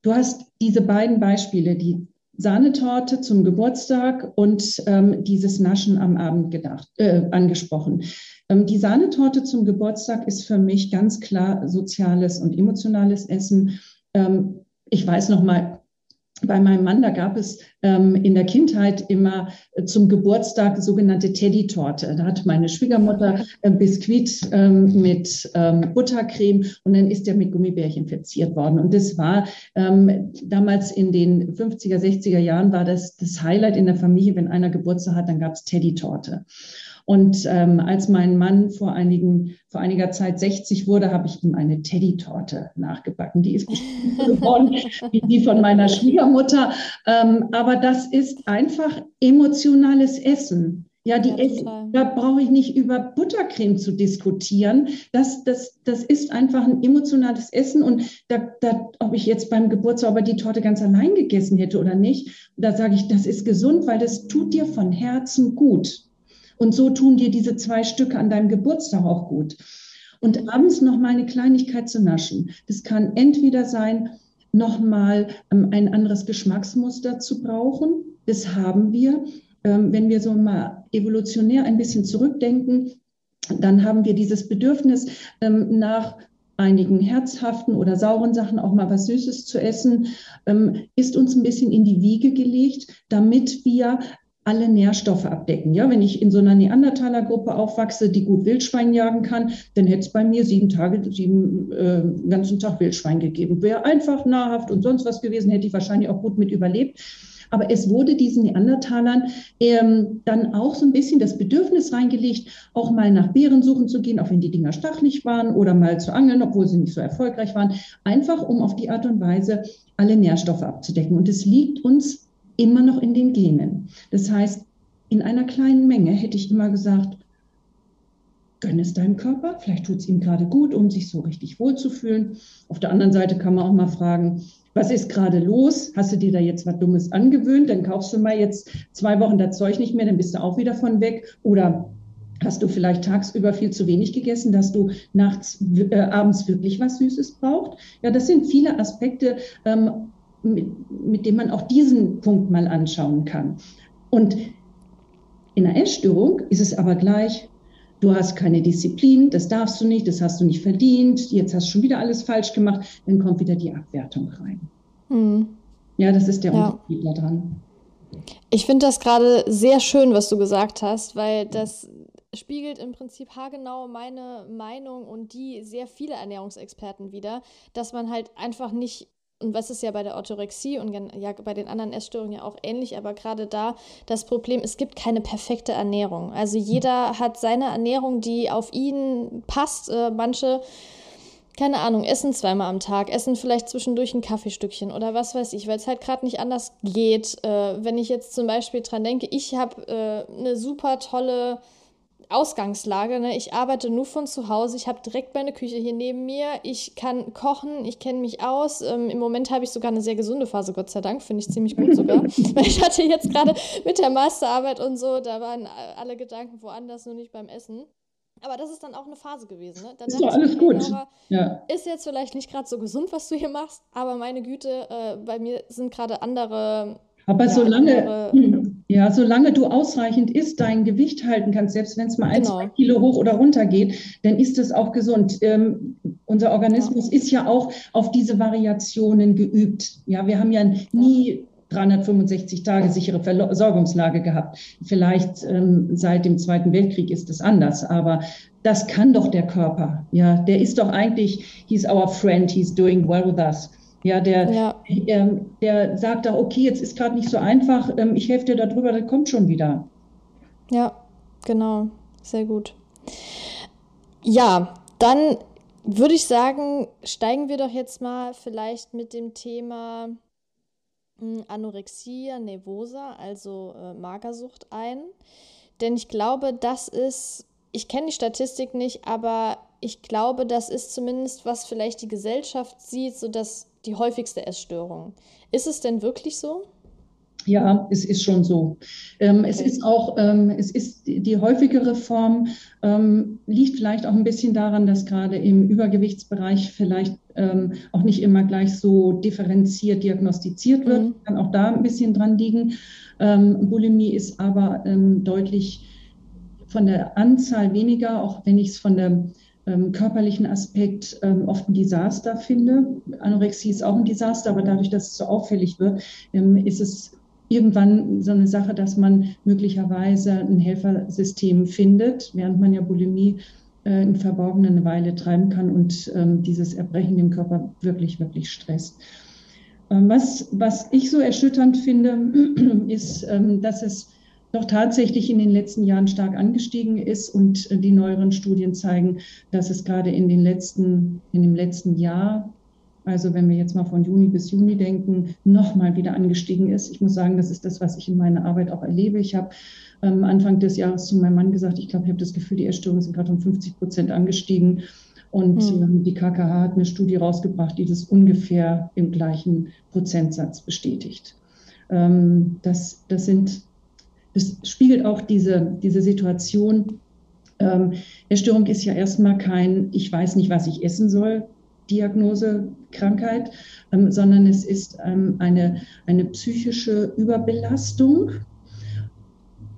du hast diese beiden Beispiele, die Sahnetorte zum Geburtstag und ähm, dieses Naschen am Abend gedacht, äh, angesprochen. Ähm, die Sahnetorte zum Geburtstag ist für mich ganz klar soziales und emotionales Essen. Ähm, ich weiß noch mal, bei meinem Mann, da gab es ähm, in der Kindheit immer äh, zum Geburtstag sogenannte Teddy-Torte. Da hat meine Schwiegermutter äh, Biskuit ähm, mit ähm, Buttercreme und dann ist der mit Gummibärchen verziert worden. Und das war ähm, damals in den 50er, 60er Jahren war das das Highlight in der Familie. Wenn einer Geburtstag hat, dann gab es Teddy-Torte. Und ähm, als mein Mann vor, einigen, vor einiger Zeit 60 wurde, habe ich ihm eine Teddy-Torte nachgebacken. Die ist <laughs> geworden wie die von meiner Schwiegermutter. Ähm, aber das ist einfach emotionales Essen. Ja, die ja, da brauche ich nicht über Buttercreme zu diskutieren. Das, das, das ist einfach ein emotionales Essen. Und da, da, ob ich jetzt beim Geburtstag aber die Torte ganz allein gegessen hätte oder nicht, da sage ich, das ist gesund, weil das tut dir von Herzen gut. Und so tun dir diese zwei Stücke an deinem Geburtstag auch gut. Und abends noch mal eine Kleinigkeit zu naschen. Das kann entweder sein, noch mal ähm, ein anderes Geschmacksmuster zu brauchen. Das haben wir. Ähm, wenn wir so mal evolutionär ein bisschen zurückdenken, dann haben wir dieses Bedürfnis ähm, nach einigen herzhaften oder sauren Sachen auch mal was Süßes zu essen, ist uns ein bisschen in die Wiege gelegt, damit wir alle Nährstoffe abdecken. Ja, wenn ich in so einer Neandertaler-Gruppe aufwachse, die gut Wildschwein jagen kann, dann hätte es bei mir sieben Tage, sieben äh, ganzen Tag Wildschwein gegeben. Wäre einfach nahrhaft und sonst was gewesen, hätte ich wahrscheinlich auch gut mit überlebt. Aber es wurde diesen Neandertalern ähm, dann auch so ein bisschen das Bedürfnis reingelegt, auch mal nach Beeren suchen zu gehen, auch wenn die Dinger stachelig waren oder mal zu angeln, obwohl sie nicht so erfolgreich waren. Einfach um auf die Art und Weise alle Nährstoffe abzudecken. Und es liegt uns immer noch in den Genen. Das heißt, in einer kleinen Menge hätte ich immer gesagt, gönn es deinem Körper, vielleicht tut es ihm gerade gut, um sich so richtig wohl zu fühlen. Auf der anderen Seite kann man auch mal fragen, was ist gerade los? Hast du dir da jetzt was Dummes angewöhnt? Dann kaufst du mal jetzt zwei Wochen das Zeug nicht mehr, dann bist du auch wieder von weg. Oder hast du vielleicht tagsüber viel zu wenig gegessen, dass du nachts, äh, abends wirklich was Süßes braucht? Ja, das sind viele Aspekte, ähm, mit, mit denen man auch diesen Punkt mal anschauen kann. Und in einer Essstörung ist es aber gleich, du hast keine Disziplin, das darfst du nicht, das hast du nicht verdient, jetzt hast du schon wieder alles falsch gemacht, dann kommt wieder die Abwertung rein. Hm. Ja, das ist der ja. Unterschied daran. Ich finde das gerade sehr schön, was du gesagt hast, weil das spiegelt im Prinzip haargenau meine Meinung und die sehr viele Ernährungsexperten wieder, dass man halt einfach nicht und was ist ja bei der Orthorexie und ja bei den anderen Essstörungen ja auch ähnlich, aber gerade da das Problem, es gibt keine perfekte Ernährung. Also jeder hat seine Ernährung, die auf ihn passt. Äh, manche, keine Ahnung, essen zweimal am Tag, essen vielleicht zwischendurch ein Kaffeestückchen oder was weiß ich, weil es halt gerade nicht anders geht. Äh, wenn ich jetzt zum Beispiel dran denke, ich habe äh, eine super tolle Ausgangslage. Ne? Ich arbeite nur von zu Hause. Ich habe direkt meine Küche hier neben mir. Ich kann kochen. Ich kenne mich aus. Ähm, Im Moment habe ich sogar eine sehr gesunde Phase, Gott sei Dank. Finde ich ziemlich gut sogar. <laughs> <laughs> Weil ich hatte jetzt gerade mit der Masterarbeit und so, da waren alle Gedanken woanders, nur nicht beim Essen. Aber das ist dann auch eine Phase gewesen. Ne? Dann ist doch alles gut. Ja. Ist jetzt vielleicht nicht gerade so gesund, was du hier machst, aber meine Güte, äh, bei mir sind gerade andere aber solange, hm, <clears throat> ja, solange du ausreichend isst, dein Gewicht halten kannst, selbst wenn es mal ein, genau. zwei Kilo hoch oder runter geht, dann ist es auch gesund. Ähm, unser Organismus ja. ist ja auch auf diese Variationen geübt. Ja, wir haben ja nie 365 Tage sichere Versorgungslage gehabt. Vielleicht ähm, seit dem Zweiten Weltkrieg ist es anders, aber das kann doch der Körper. Ja, der ist doch eigentlich, he's our friend, he's doing well with us. Ja, der, ja. Ähm, der sagt da, okay, jetzt ist gerade nicht so einfach, ähm, ich helfe dir darüber, das kommt schon wieder. Ja, genau, sehr gut. Ja, dann würde ich sagen, steigen wir doch jetzt mal vielleicht mit dem Thema hm, Anorexia nervosa, also äh, Magersucht ein. Denn ich glaube, das ist, ich kenne die Statistik nicht, aber ich glaube, das ist zumindest, was vielleicht die Gesellschaft sieht, so dass die häufigste Essstörung. Ist es denn wirklich so? Ja, es ist schon so. Ähm, okay. Es ist auch, ähm, es ist die, häufigere Form, ähm, liegt vielleicht auch ein bisschen daran, dass gerade im Übergewichtsbereich vielleicht ähm, auch nicht immer gleich so differenziert diagnostiziert wird. Mhm. Kann auch da ein bisschen dran liegen. Ähm, Bulimie ist aber ähm, deutlich von der Anzahl weniger, auch wenn ich es von der ähm, körperlichen Aspekt ähm, oft ein Desaster finde. Anorexie ist auch ein Desaster, aber dadurch, dass es so auffällig wird, ähm, ist es irgendwann so eine Sache, dass man möglicherweise ein Helfersystem findet, während man ja Bulimie äh, im Verborgenen Weile treiben kann und ähm, dieses Erbrechen dem Körper wirklich, wirklich stresst. Ähm, was, was ich so erschütternd finde, <clears throat> ist, ähm, dass es doch tatsächlich in den letzten Jahren stark angestiegen ist und äh, die neueren Studien zeigen, dass es gerade in den letzten, in dem letzten Jahr, also wenn wir jetzt mal von Juni bis Juni denken, nochmal wieder angestiegen ist. Ich muss sagen, das ist das, was ich in meiner Arbeit auch erlebe. Ich habe ähm, Anfang des Jahres zu meinem Mann gesagt, ich glaube, ich habe das Gefühl, die Essstörungen sind gerade um 50 Prozent angestiegen. Und mhm. die KKH hat eine Studie rausgebracht, die das ungefähr im gleichen Prozentsatz bestätigt. Ähm, das, das sind das spiegelt auch diese, diese Situation. Ähm, Essstörung ist ja erstmal kein, ich weiß nicht, was ich essen soll, Diagnose, Krankheit, ähm, sondern es ist ähm, eine, eine psychische Überbelastung,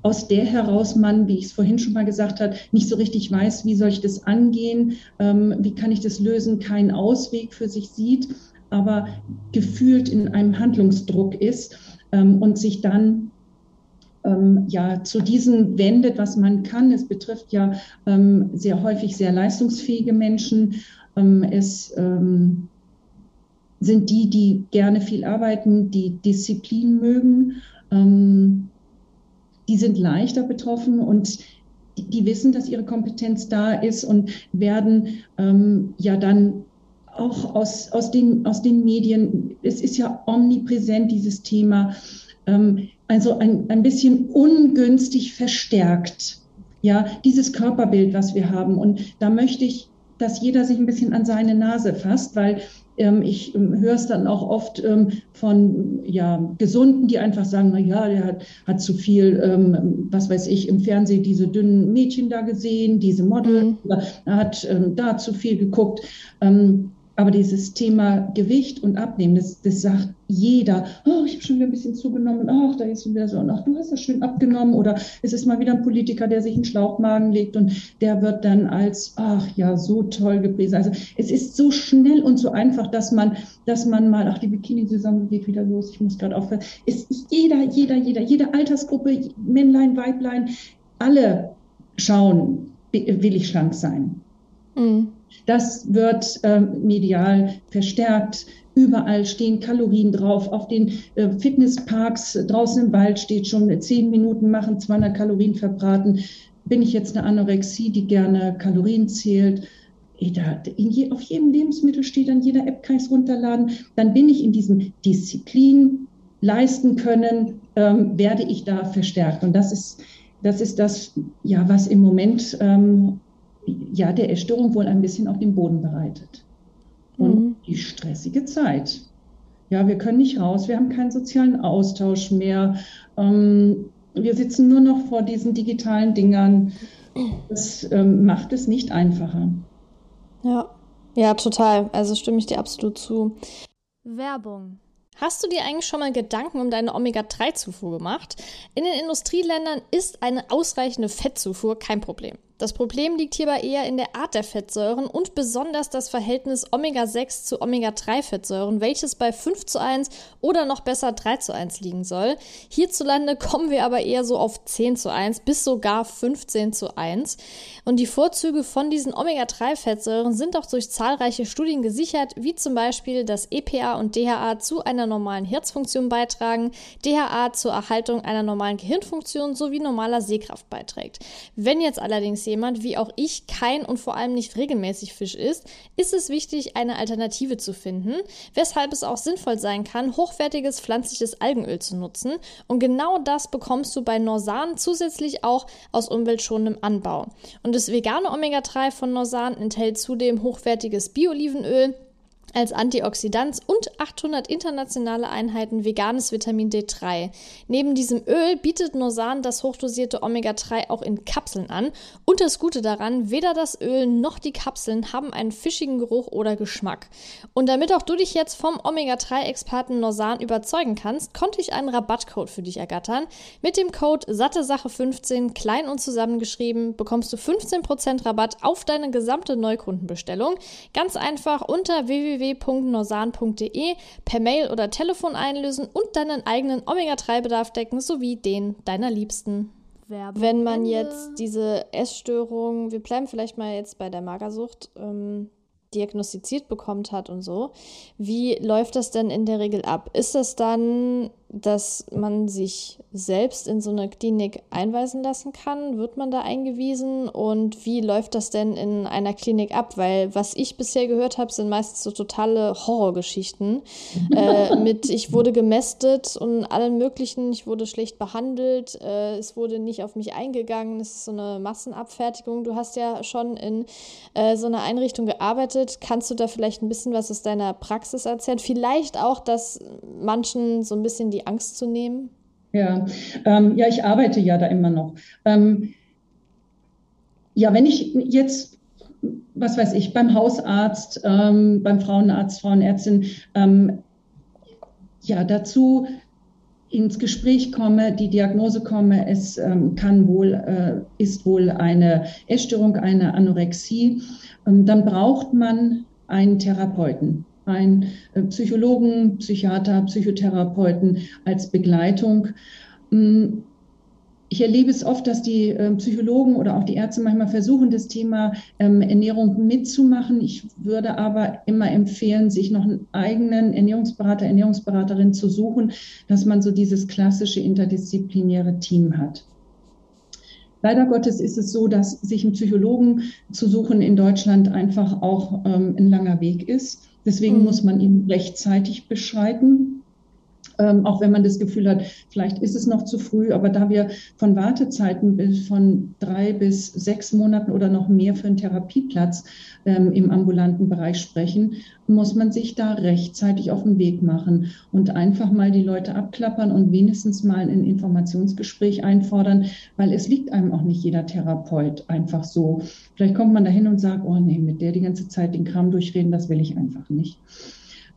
aus der heraus man, wie ich es vorhin schon mal gesagt habe, nicht so richtig weiß, wie soll ich das angehen, ähm, wie kann ich das lösen, keinen Ausweg für sich sieht, aber gefühlt in einem Handlungsdruck ist ähm, und sich dann ähm, ja zu diesen wendet, was man kann. Es betrifft ja ähm, sehr häufig sehr leistungsfähige Menschen. Ähm, es ähm, sind die, die gerne viel arbeiten, die Disziplin mögen ähm, die sind leichter betroffen und die, die, wissen, dass ihre Kompetenz da ist und werden ähm, ja dann auch aus, aus, den, aus den Medien, es ist ja omnipräsent, dieses Thema, ähm, also ein, ein bisschen ungünstig verstärkt. Ja, dieses Körperbild, was wir haben. Und da möchte ich, dass jeder sich ein bisschen an seine Nase fasst, weil ähm, ich ähm, höre es dann auch oft ähm, von ja, Gesunden, die einfach sagen, na ja, der hat, hat zu viel, ähm, was weiß ich, im Fernsehen diese dünnen Mädchen da gesehen, diese Model, mhm. er hat ähm, da zu viel geguckt. Aber dieses Thema Gewicht und Abnehmen, das, das sagt jeder, oh, ich habe schon wieder ein bisschen zugenommen, ach, da ist wieder so, ach, du hast das schön abgenommen. Oder es ist mal wieder ein Politiker, der sich einen Schlauchmagen legt und der wird dann als, ach ja, so toll gepriesen. Also es ist so schnell und so einfach, dass man, dass man mal, ach, die Bikini-Saison geht wieder los, ich muss gerade aufhören. Es ist jeder, jeder, jeder, jede Altersgruppe, Männlein, Weiblein, alle schauen, will ich schlank sein. Mhm. Das wird ähm, medial verstärkt. Überall stehen Kalorien drauf. Auf den äh, Fitnessparks draußen im Wald steht schon zehn Minuten machen 200 Kalorien verbraten. Bin ich jetzt eine Anorexie, die gerne Kalorien zählt? Je, auf jedem Lebensmittel steht an jeder App kann ich es runterladen. Dann bin ich in diesem Disziplin leisten können, ähm, werde ich da verstärkt. Und das ist das, ist das ja, was im Moment ähm, ja der Essstörung wohl ein bisschen auf den Boden bereitet. Und mhm. die stressige Zeit. Ja, wir können nicht raus, wir haben keinen sozialen Austausch mehr. Ähm, wir sitzen nur noch vor diesen digitalen Dingern. Das ähm, macht es nicht einfacher. Ja, ja, total. Also stimme ich dir absolut zu. Werbung. Hast du dir eigentlich schon mal Gedanken um deine Omega-3-Zufuhr gemacht? In den Industrieländern ist eine ausreichende Fettzufuhr kein Problem. Das Problem liegt hierbei eher in der Art der Fettsäuren und besonders das Verhältnis Omega-6 zu Omega-3-Fettsäuren, welches bei 5 zu 1 oder noch besser 3 zu 1 liegen soll. Hierzulande kommen wir aber eher so auf 10 zu 1 bis sogar 15 zu 1. Und die Vorzüge von diesen Omega-3-Fettsäuren sind auch durch zahlreiche Studien gesichert, wie zum Beispiel, dass EPA und DHA zu einer normalen Herzfunktion beitragen, DHA zur Erhaltung einer normalen Gehirnfunktion sowie normaler Sehkraft beiträgt. Wenn jetzt allerdings jemand, wie auch ich, kein und vor allem nicht regelmäßig Fisch isst, ist es wichtig, eine Alternative zu finden, weshalb es auch sinnvoll sein kann, hochwertiges pflanzliches Algenöl zu nutzen. Und genau das bekommst du bei Norsan zusätzlich auch aus umweltschonendem Anbau. Und das vegane Omega-3 von Norsan enthält zudem hochwertiges Bio-Olivenöl, als Antioxidant und 800 internationale Einheiten veganes Vitamin D3. Neben diesem Öl bietet Nosan das hochdosierte Omega-3 auch in Kapseln an. Und das Gute daran, weder das Öl noch die Kapseln haben einen fischigen Geruch oder Geschmack. Und damit auch du dich jetzt vom Omega-3-Experten Nosan überzeugen kannst, konnte ich einen Rabattcode für dich ergattern. Mit dem Code SatteSache15 klein und zusammengeschrieben bekommst du 15% Rabatt auf deine gesamte Neukundenbestellung. Ganz einfach unter www www.norsan.de per Mail oder Telefon einlösen und deinen eigenen Omega-3-Bedarf decken sowie den deiner Liebsten. Werbung Wenn man jetzt diese Essstörung, wir bleiben vielleicht mal jetzt bei der Magersucht, ähm, diagnostiziert bekommt hat und so, wie läuft das denn in der Regel ab? Ist das dann dass man sich selbst in so eine Klinik einweisen lassen kann? Wird man da eingewiesen? Und wie läuft das denn in einer Klinik ab? Weil was ich bisher gehört habe, sind meistens so totale Horrorgeschichten. <laughs> äh, mit ich wurde gemästet und allen möglichen, ich wurde schlecht behandelt, äh, es wurde nicht auf mich eingegangen, es ist so eine Massenabfertigung. Du hast ja schon in äh, so einer Einrichtung gearbeitet. Kannst du da vielleicht ein bisschen was aus deiner Praxis erzählen? Vielleicht auch, dass manchen so ein bisschen die die Angst zu nehmen? Ja, ähm, ja, ich arbeite ja da immer noch. Ähm, ja, wenn ich jetzt, was weiß ich, beim Hausarzt, ähm, beim Frauenarzt, Frauenärztin, ähm, ja, dazu ins Gespräch komme, die Diagnose komme, es ähm, kann wohl, äh, ist wohl eine Essstörung, eine Anorexie, ähm, dann braucht man einen Therapeuten einen äh, Psychologen, Psychiater, Psychotherapeuten als Begleitung. Mm, ich erlebe es oft, dass die äh, Psychologen oder auch die Ärzte manchmal versuchen, das Thema ähm, Ernährung mitzumachen. Ich würde aber immer empfehlen, sich noch einen eigenen Ernährungsberater, Ernährungsberaterin zu suchen, dass man so dieses klassische interdisziplinäre Team hat. Leider Gottes ist es so, dass sich einen Psychologen zu suchen in Deutschland einfach auch ähm, ein langer Weg ist. Deswegen mhm. muss man ihn rechtzeitig beschreiten ähm, auch wenn man das Gefühl hat, vielleicht ist es noch zu früh. Aber da wir von Wartezeiten von drei bis sechs Monaten oder noch mehr für einen Therapieplatz ähm, im ambulanten Bereich sprechen, muss man sich da rechtzeitig auf den Weg machen und einfach mal die Leute abklappern und wenigstens mal ein Informationsgespräch einfordern, weil es liegt einem auch nicht jeder Therapeut einfach so. Vielleicht kommt man da hin und sagt, oh nee, mit der die ganze Zeit den Kram durchreden, das will ich einfach nicht.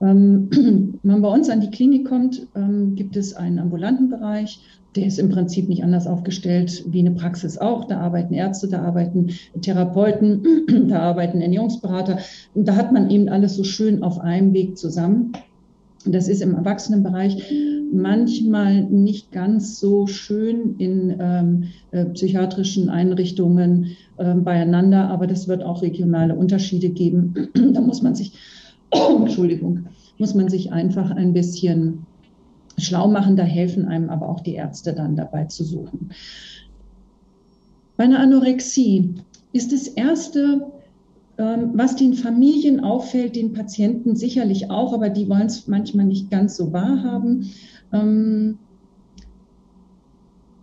Ähm, <clears throat> wenn man bei uns an die Klinik kommt, ähm, gibt es einen ambulanten Bereich. Der ist im Prinzip nicht anders aufgestellt wie eine Praxis auch. Da arbeiten Ärzte, da arbeiten Therapeuten, <clears throat> da arbeiten Ernährungsberater. Und da hat man eben alles so schön auf einem Weg zusammen. Das ist im Erwachsenenbereich manchmal nicht ganz so schön in ähm, äh, psychiatrischen Einrichtungen äh, beieinander, aber das wird auch regionale Unterschiede geben. <clears throat> da muss man sich <coughs> Entschuldigung, muss man sich einfach ein bisschen schlau machen. Da helfen einem aber auch die Ärzte dann dabei zu suchen. Bei einer Anorexie ist das Erste, ähm, was den Familien auffällt, den Patienten sicherlich auch, aber die wollen es manchmal nicht ganz so wahrhaben, ähm,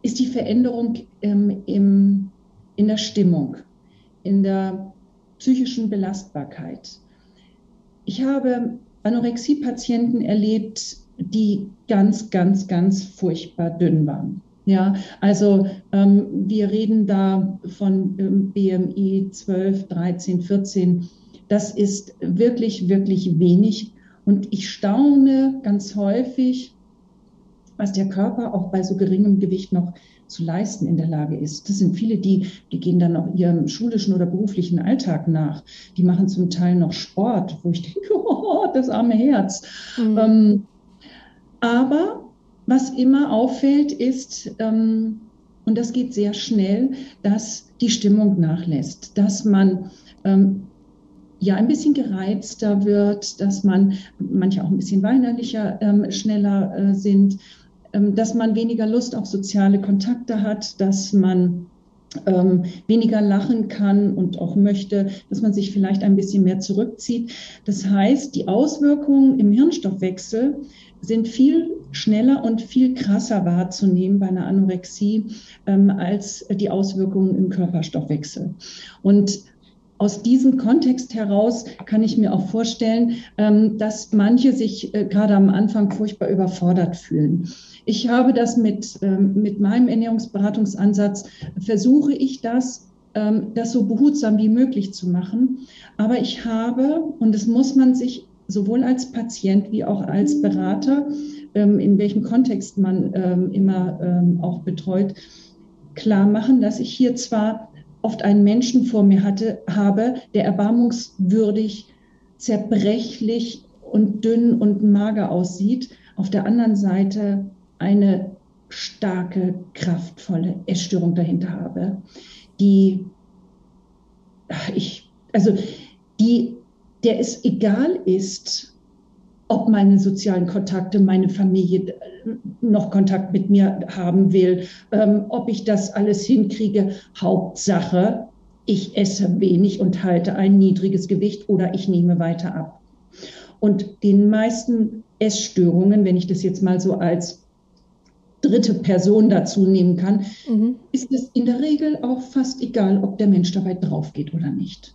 ist die Veränderung ähm, in der Stimmung, in der psychischen Belastbarkeit. Ich habe Anorexie-Patienten erlebt, die ganz, ganz, ganz furchtbar dünn waren. Ja, also ähm, wir reden da von ähm, BMI 12, 13, 14. Das ist wirklich, wirklich wenig. Und ich staune ganz häufig, was der Körper auch bei so geringem Gewicht noch zu leisten in der Lage ist. Das sind viele, die, die gehen dann auch ihrem schulischen oder beruflichen Alltag nach. Die machen zum Teil noch Sport, wo ich <laughs> denke, oh, das arme Herz. Mhm. Ähm, aber was immer auffällt, ist, ähm, und das geht sehr schnell, dass die Stimmung nachlässt, dass man ähm, ja ein bisschen gereizter wird, dass man manche auch ein bisschen weinerlicher ähm, schneller äh, sind, dass man weniger Lust auf soziale Kontakte hat, dass man ähm, weniger lachen kann und auch möchte, dass man sich vielleicht ein bisschen mehr zurückzieht. Das heißt, die Auswirkungen im Hirnstoffwechsel sind viel schneller und viel krasser wahrzunehmen bei einer Anorexie ähm, als die Auswirkungen im Körperstoffwechsel. Und aus diesem Kontext heraus kann ich mir auch vorstellen, ähm, dass manche sich äh, gerade am Anfang furchtbar überfordert fühlen. Ich habe das mit, ähm, mit meinem Ernährungsberatungsansatz, versuche ich das, ähm, das so behutsam wie möglich zu machen. Aber ich habe, und das muss man sich sowohl als Patient wie auch als Berater, in welchem Kontext man immer auch betreut, klar machen, dass ich hier zwar oft einen Menschen vor mir hatte, habe, der erbarmungswürdig, zerbrechlich und dünn und mager aussieht. Auf der anderen Seite eine starke, kraftvolle Essstörung dahinter habe, die ich, also die, der es egal ist, ob meine sozialen Kontakte, meine Familie äh, noch Kontakt mit mir haben will, ähm, ob ich das alles hinkriege. Hauptsache, ich esse wenig und halte ein niedriges Gewicht oder ich nehme weiter ab. Und den meisten Essstörungen, wenn ich das jetzt mal so als dritte Person dazu nehmen kann, mhm. ist es in der Regel auch fast egal, ob der Mensch dabei drauf geht oder nicht.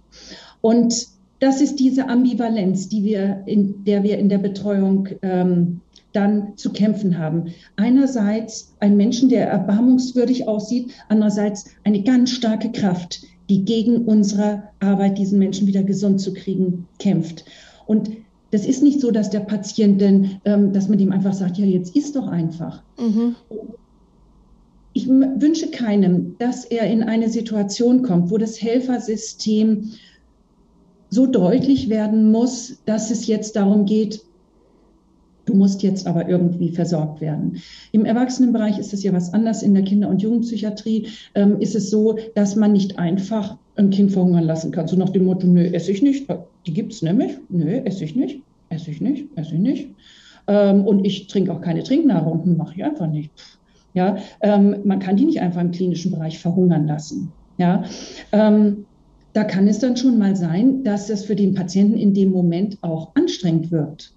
Und das ist diese Ambivalenz, die wir in der wir in der Betreuung ähm, dann zu kämpfen haben. Einerseits ein Menschen, der erbarmungswürdig aussieht, andererseits eine ganz starke Kraft, die gegen unsere Arbeit, diesen Menschen wieder gesund zu kriegen, kämpft. Und das ist nicht so, dass der Patient denn, ähm, dass man ihm einfach sagt, ja, jetzt ist doch einfach. Mhm. Ich wünsche keinem, dass er in eine Situation kommt, wo das Helfersystem so deutlich werden muss, dass es jetzt darum geht, Du musst jetzt aber irgendwie versorgt werden. Im Erwachsenenbereich ist es ja was anders. In der Kinder- und Jugendpsychiatrie ähm, ist es so, dass man nicht einfach ein Kind verhungern lassen kann. So nach dem Motto, nö, esse ich nicht. Die gibt es nämlich. Nö, esse ich nicht. Esse ich nicht. Esse ich nicht. Ähm, und ich trinke auch keine Trinknahrung. Mache ich einfach nicht. Ja, ähm, man kann die nicht einfach im klinischen Bereich verhungern lassen. Ja, ähm, da kann es dann schon mal sein, dass das für den Patienten in dem Moment auch anstrengend wird.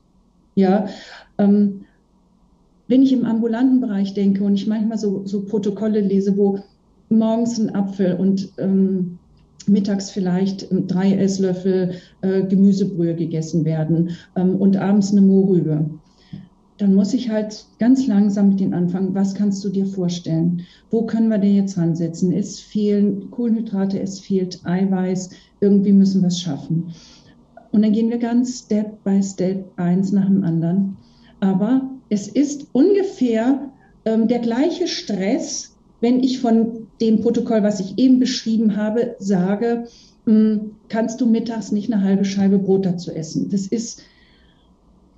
Ja, ähm, wenn ich im ambulanten Bereich denke und ich manchmal so, so Protokolle lese, wo morgens ein Apfel und ähm, mittags vielleicht drei Esslöffel äh, Gemüsebrühe gegessen werden ähm, und abends eine Mohrrübe dann muss ich halt ganz langsam mit den anfangen. Was kannst du dir vorstellen? Wo können wir denn jetzt ransetzen? Es fehlen Kohlenhydrate, es fehlt Eiweiß. Irgendwie müssen wir es schaffen. Und dann gehen wir ganz Step by Step eins nach dem anderen. Aber es ist ungefähr ähm, der gleiche Stress, wenn ich von dem Protokoll, was ich eben beschrieben habe, sage, hm, kannst du mittags nicht eine halbe Scheibe Brot dazu essen. Das ist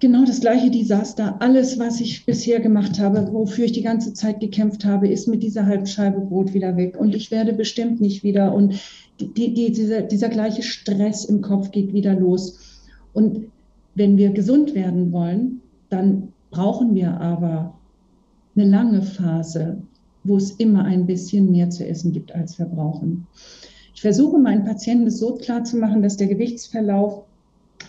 genau das gleiche Desaster. Alles, was ich bisher gemacht habe, wofür ich die ganze Zeit gekämpft habe, ist mit dieser halben Scheibe Brot wieder weg. Und ich werde bestimmt nicht wieder. Und die, die, dieser, dieser gleiche Stress im Kopf geht wieder los. Und wenn wir gesund werden wollen, dann brauchen wir aber eine lange Phase, wo es immer ein bisschen mehr zu essen gibt, als wir brauchen. Ich versuche meinen Patienten so klar zu machen, dass der Gewichtsverlauf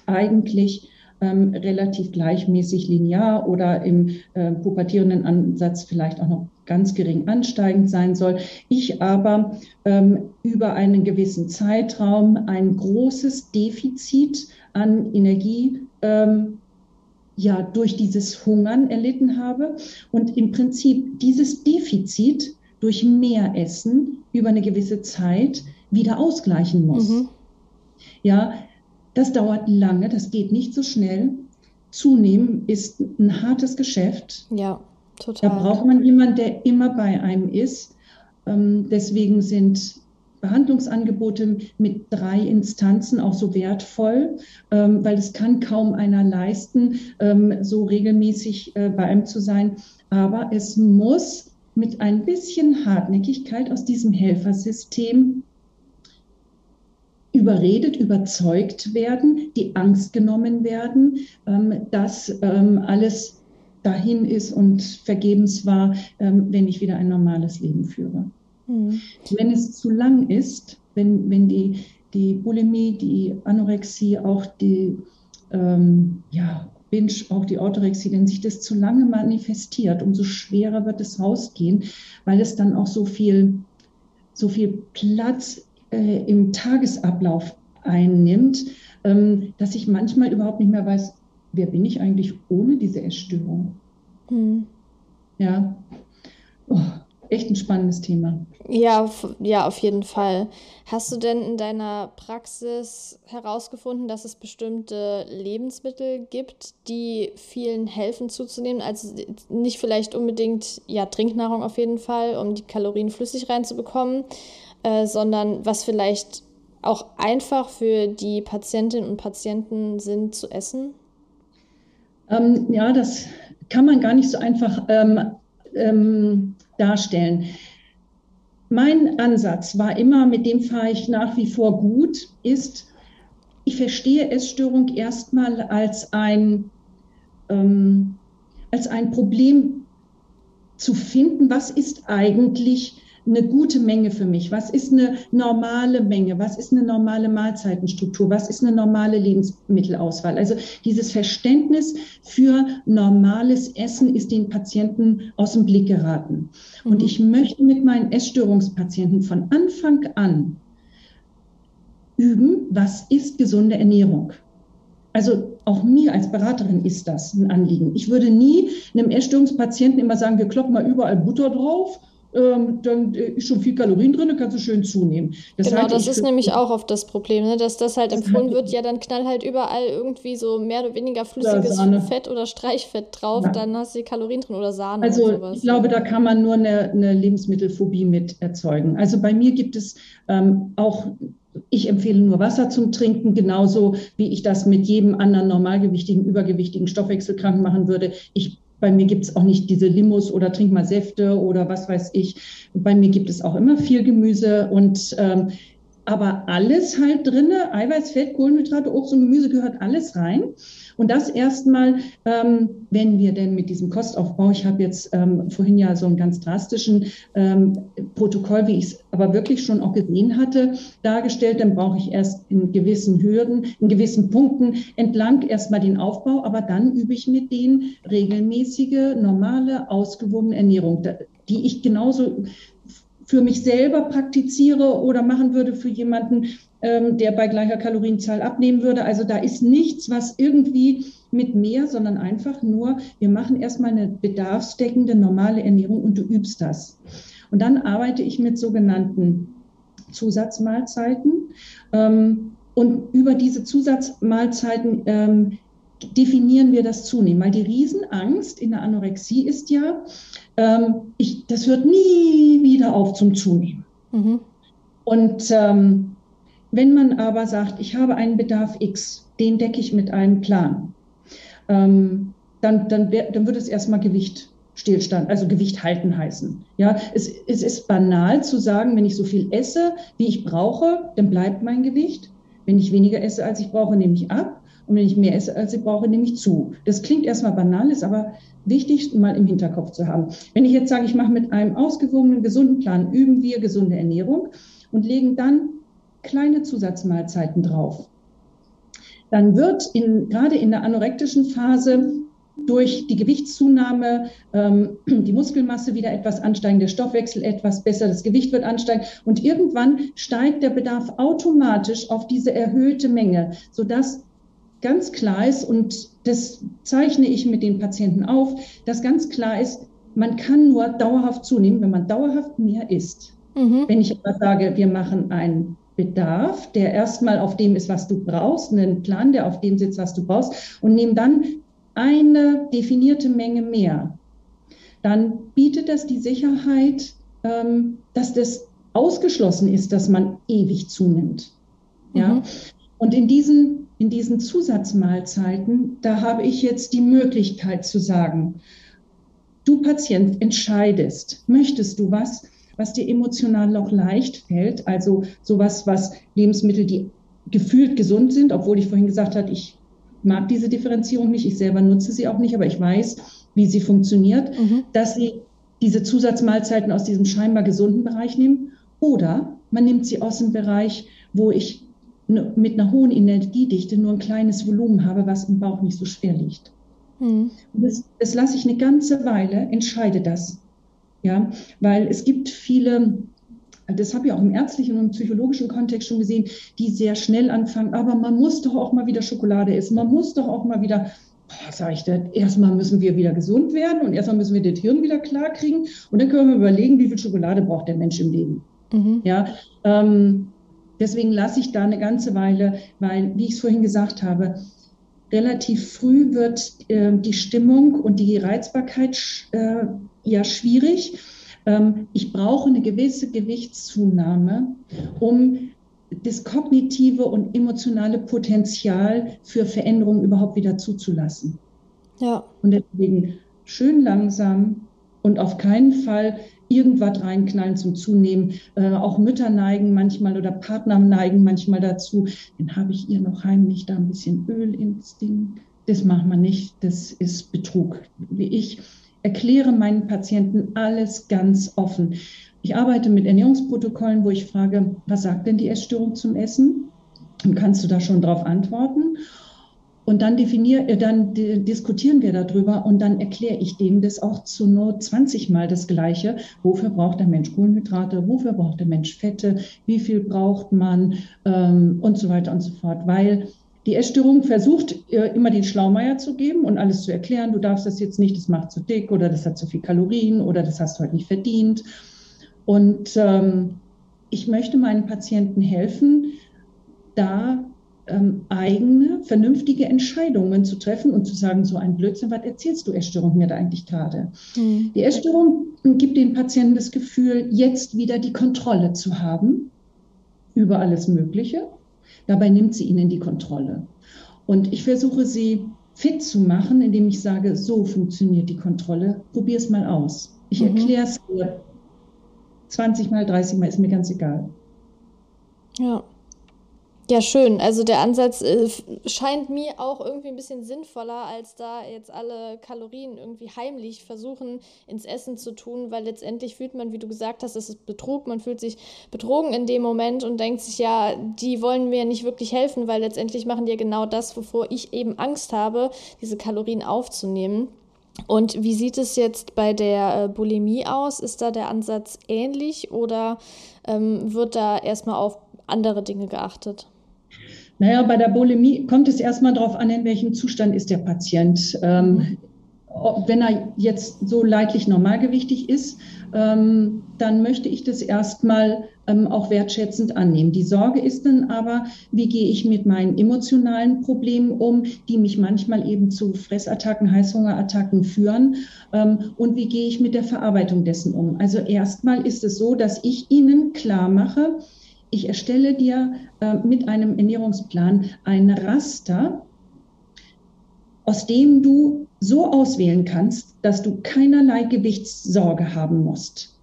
eigentlich ähm, relativ gleichmäßig linear oder im äh, pubertierenden Ansatz vielleicht auch noch ganz gering ansteigend sein soll. Ich aber ähm, über einen gewissen Zeitraum ein großes Defizit an Energie ähm, ja durch dieses Hungern erlitten habe und im Prinzip dieses Defizit durch mehr Essen über eine gewisse Zeit wieder ausgleichen muss. Mhm. Ja, das dauert lange, das geht nicht so schnell. Zunehmen ist ein hartes Geschäft. Ja, total. Da braucht man jemanden, der immer bei einem ist. Ähm, deswegen sind Behandlungsangebote mit drei Instanzen auch so wertvoll, ähm, weil es kann kaum einer leisten, ähm, so regelmäßig äh, bei einem zu sein. Aber es muss mit ein bisschen Hartnäckigkeit aus diesem Helfersystem überredet, überzeugt werden, die Angst genommen werden, dass alles dahin ist und vergebens war, ähm, wenn ich wieder ein normales Leben führe. Mhm. Wenn es zu lang ist, wenn, wenn die, die Bulimie, die Anorexie, auch die ähm, ja, Binge, auch die Orthorexie, wenn sich das zu lange manifestiert, umso schwerer wird es rausgehen, weil es dann auch so viel, so viel Platz äh, im Tagesablauf einnimmt, ähm, dass ich manchmal überhaupt nicht mehr weiß, wer bin ich eigentlich ohne diese Essstörung? Hm. Ja. Oh, echt ein spannendes Thema. Ja, ja, auf jeden Fall. Hast du denn in deiner Praxis herausgefunden, dass es bestimmte Lebensmittel gibt, die vielen helfen zuzunehmen? Also nicht vielleicht unbedingt, ja, Trinknahrung auf jeden Fall, um die Kalorien flüssig reinzubekommen, äh, sondern was vielleicht auch einfach für die Patientinnen und Patienten sind zu essen? Ähm, ja, das kann man gar nicht so einfach ähm, ähm, darstellen. Mein Ansatz war immer, mit dem fahre ich nach wie vor gut, ist, ich verstehe Essstörung erstmal als ein, ähm, als ein Problem zu finden, was ist eigentlich eine gute Menge für mich? Was ist eine normale Menge? Was ist eine normale Mahlzeitenstruktur? Was ist eine normale Lebensmittelauswahl? Also dieses Verständnis für normales Essen ist den Patienten aus dem Blick geraten. Und mhm. ich möchte mit meinen Essstörungspatienten von Anfang an üben, was ist gesunde Ernährung? Also auch mir als Beraterin ist das ein Anliegen. Ich würde nie einem Essstörungspatienten immer sagen, wir kloppen mal überall Butter drauf ähm, dann äh, ist schon viel Kalorien drin, dann kannst du schön zunehmen. Das genau, das ist nämlich auch oft das Problem, ne? dass das halt empfohlen wird, ja, dann knall halt überall irgendwie so mehr oder weniger flüssiges Fett oder Streichfett drauf, ja. dann hast du die Kalorien drin oder Sahne also, und sowas. Ich glaube, da kann man nur eine, eine Lebensmittelphobie mit erzeugen. Also bei mir gibt es ähm, auch ich empfehle nur Wasser zum Trinken, genauso wie ich das mit jedem anderen normalgewichtigen, übergewichtigen Stoffwechselkranken machen würde. Ich bei mir gibt es auch nicht diese Limos oder trink mal Säfte oder was weiß ich. Bei mir gibt es auch immer viel Gemüse und ähm, aber alles halt drinne, Eiweiß, Fett, Kohlenhydrate, Obst und Gemüse gehört alles rein. Und das erstmal, ähm, wenn wir denn mit diesem Kostaufbau, ich habe jetzt ähm, vorhin ja so einen ganz drastischen ähm, Protokoll, wie ich es aber wirklich schon auch gesehen hatte, dargestellt, dann brauche ich erst in gewissen Hürden, in gewissen Punkten entlang erstmal den Aufbau, aber dann übe ich mit denen regelmäßige, normale, ausgewogene Ernährung, die ich genauso für mich selber praktiziere oder machen würde für jemanden, ähm, der bei gleicher Kalorienzahl abnehmen würde. Also da ist nichts, was irgendwie mit mehr, sondern einfach nur, wir machen erstmal eine bedarfsdeckende normale Ernährung und du übst das. Und dann arbeite ich mit sogenannten Zusatzmahlzeiten. Ähm, und über diese Zusatzmahlzeiten ähm, definieren wir das Zunehmen, weil die Riesenangst in der Anorexie ist ja, ähm, ich, das hört nie wieder auf zum Zunehmen. Mhm. Und ähm, wenn man aber sagt, ich habe einen Bedarf X, den decke ich mit einem Plan, ähm, dann, dann, dann wird es erstmal Gewicht Stillstand, also Gewicht halten heißen. Ja, es, es ist banal zu sagen, wenn ich so viel esse, wie ich brauche, dann bleibt mein Gewicht. Wenn ich weniger esse, als ich brauche, nehme ich ab. Und wenn ich mehr esse, als ich brauche, nehme ich zu. Das klingt erstmal banal, ist aber wichtig, mal im Hinterkopf zu haben. Wenn ich jetzt sage, ich mache mit einem ausgewogenen, gesunden Plan, üben wir gesunde Ernährung und legen dann kleine Zusatzmahlzeiten drauf. Dann wird in, gerade in der anorektischen Phase durch die Gewichtszunahme ähm, <clears throat> die Muskelmasse wieder etwas ansteigen, der Stoffwechsel etwas besser, das Gewicht wird ansteigen und irgendwann steigt der Bedarf automatisch auf diese erhöhte Menge, sodass ganz klar ist, und das zeichne ich mit den Patienten auf, dass ganz klar ist, man kann nur dauerhaft zunehmen, wenn man dauerhaft mehr isst. Mhm. Wenn ich aber sage, wir machen einen Bedarf, der erstmal auf dem ist, was du brauchst, einen Plan, der auf dem sitzt, was du brauchst, und nehmen dann eine definierte Menge mehr, dann bietet das die Sicherheit, ähm, dass das ausgeschlossen ist, dass man ewig zunimmt. Ja? Mhm. Und in diesen in diesen Zusatzmahlzeiten, da habe ich jetzt die Möglichkeit zu sagen, du Patient entscheidest, möchtest du was, was dir emotional noch leicht fällt, also sowas, was Lebensmittel, die gefühlt gesund sind, obwohl ich vorhin gesagt habe, ich mag diese Differenzierung nicht, ich selber nutze sie auch nicht, aber ich weiß, wie sie funktioniert, mhm. dass sie diese Zusatzmahlzeiten aus diesem scheinbar gesunden Bereich nehmen oder man nimmt sie aus dem Bereich, wo ich mit einer hohen Energiedichte nur ein kleines Volumen habe, was im Bauch nicht so schwer liegt. Hm. Das, das lasse ich eine ganze Weile, entscheide das. Ja, weil es gibt viele, das habe ich auch im ärztlichen und psychologischen Kontext schon gesehen, die sehr schnell anfangen, aber man muss doch auch mal wieder Schokolade essen, man muss doch auch mal wieder, sage ich da, erstmal müssen wir wieder gesund werden und erstmal müssen wir das Hirn wieder klar kriegen und dann können wir überlegen, wie viel Schokolade braucht der Mensch im Leben. Mhm. Ja, ähm, Deswegen lasse ich da eine ganze Weile, weil, wie ich es vorhin gesagt habe, relativ früh wird äh, die Stimmung und die Reizbarkeit äh, ja schwierig. Ähm, ich brauche eine gewisse Gewichtszunahme, um das kognitive und emotionale Potenzial für Veränderungen überhaupt wieder zuzulassen. Ja. Und deswegen schön langsam und auf keinen Fall irgendwas reinknallen zum Zunehmen. Äh, auch Mütter neigen manchmal oder Partner neigen manchmal dazu. Dann habe ich ihr noch heimlich da ein bisschen Öl ins Ding. Das macht man nicht. Das ist Betrug. Ich erkläre meinen Patienten alles ganz offen. Ich arbeite mit Ernährungsprotokollen, wo ich frage, was sagt denn die Essstörung zum Essen? Und kannst du da schon drauf antworten? Und dann, definier, äh, dann diskutieren wir darüber und dann erkläre ich denen das auch zu nur 20 Mal das Gleiche. Wofür braucht der Mensch Kohlenhydrate? Wofür braucht der Mensch Fette? Wie viel braucht man? Ähm, und so weiter und so fort. Weil die Essstörung versucht äh, immer den Schlaumeier zu geben und alles zu erklären. Du darfst das jetzt nicht, das macht zu dick oder das hat zu viel Kalorien oder das hast du heute nicht verdient. Und ähm, ich möchte meinen Patienten helfen, da ähm, eigene, vernünftige Entscheidungen zu treffen und zu sagen, so ein Blödsinn, was erzählst du Essstörung mir da eigentlich gerade? Mhm. Die Essstörung gibt den Patienten das Gefühl, jetzt wieder die Kontrolle zu haben. über alles Mögliche. Dabei nimmt sie ihnen die Kontrolle. Und ich versuche sie fit zu machen, indem ich sage, so funktioniert die Kontrolle, probier es mal aus. Ich mhm. erkläre es dir 20 mal, 30 mal, ist mir ganz egal. Ja. Ja, schön. Also der Ansatz äh, scheint mir auch irgendwie ein bisschen sinnvoller, als da jetzt alle Kalorien irgendwie heimlich versuchen ins Essen zu tun, weil letztendlich fühlt man, wie du gesagt hast, es ist Betrug. Man fühlt sich betrogen in dem Moment und denkt sich, ja, die wollen mir nicht wirklich helfen, weil letztendlich machen die ja genau das, wovor ich eben Angst habe, diese Kalorien aufzunehmen. Und wie sieht es jetzt bei der äh, Bulimie aus? Ist da der Ansatz ähnlich oder ähm, wird da erstmal auf andere Dinge geachtet? Naja, bei der Bulimie kommt es erstmal darauf an, in welchem Zustand ist der Patient. Ähm, wenn er jetzt so leidlich normalgewichtig ist, ähm, dann möchte ich das erstmal ähm, auch wertschätzend annehmen. Die Sorge ist dann aber, wie gehe ich mit meinen emotionalen Problemen um, die mich manchmal eben zu Fressattacken, Heißhungerattacken führen ähm, und wie gehe ich mit der Verarbeitung dessen um. Also erstmal ist es so, dass ich Ihnen klar mache, ich erstelle dir äh, mit einem Ernährungsplan ein Raster, aus dem du so auswählen kannst, dass du keinerlei Gewichtssorge haben musst.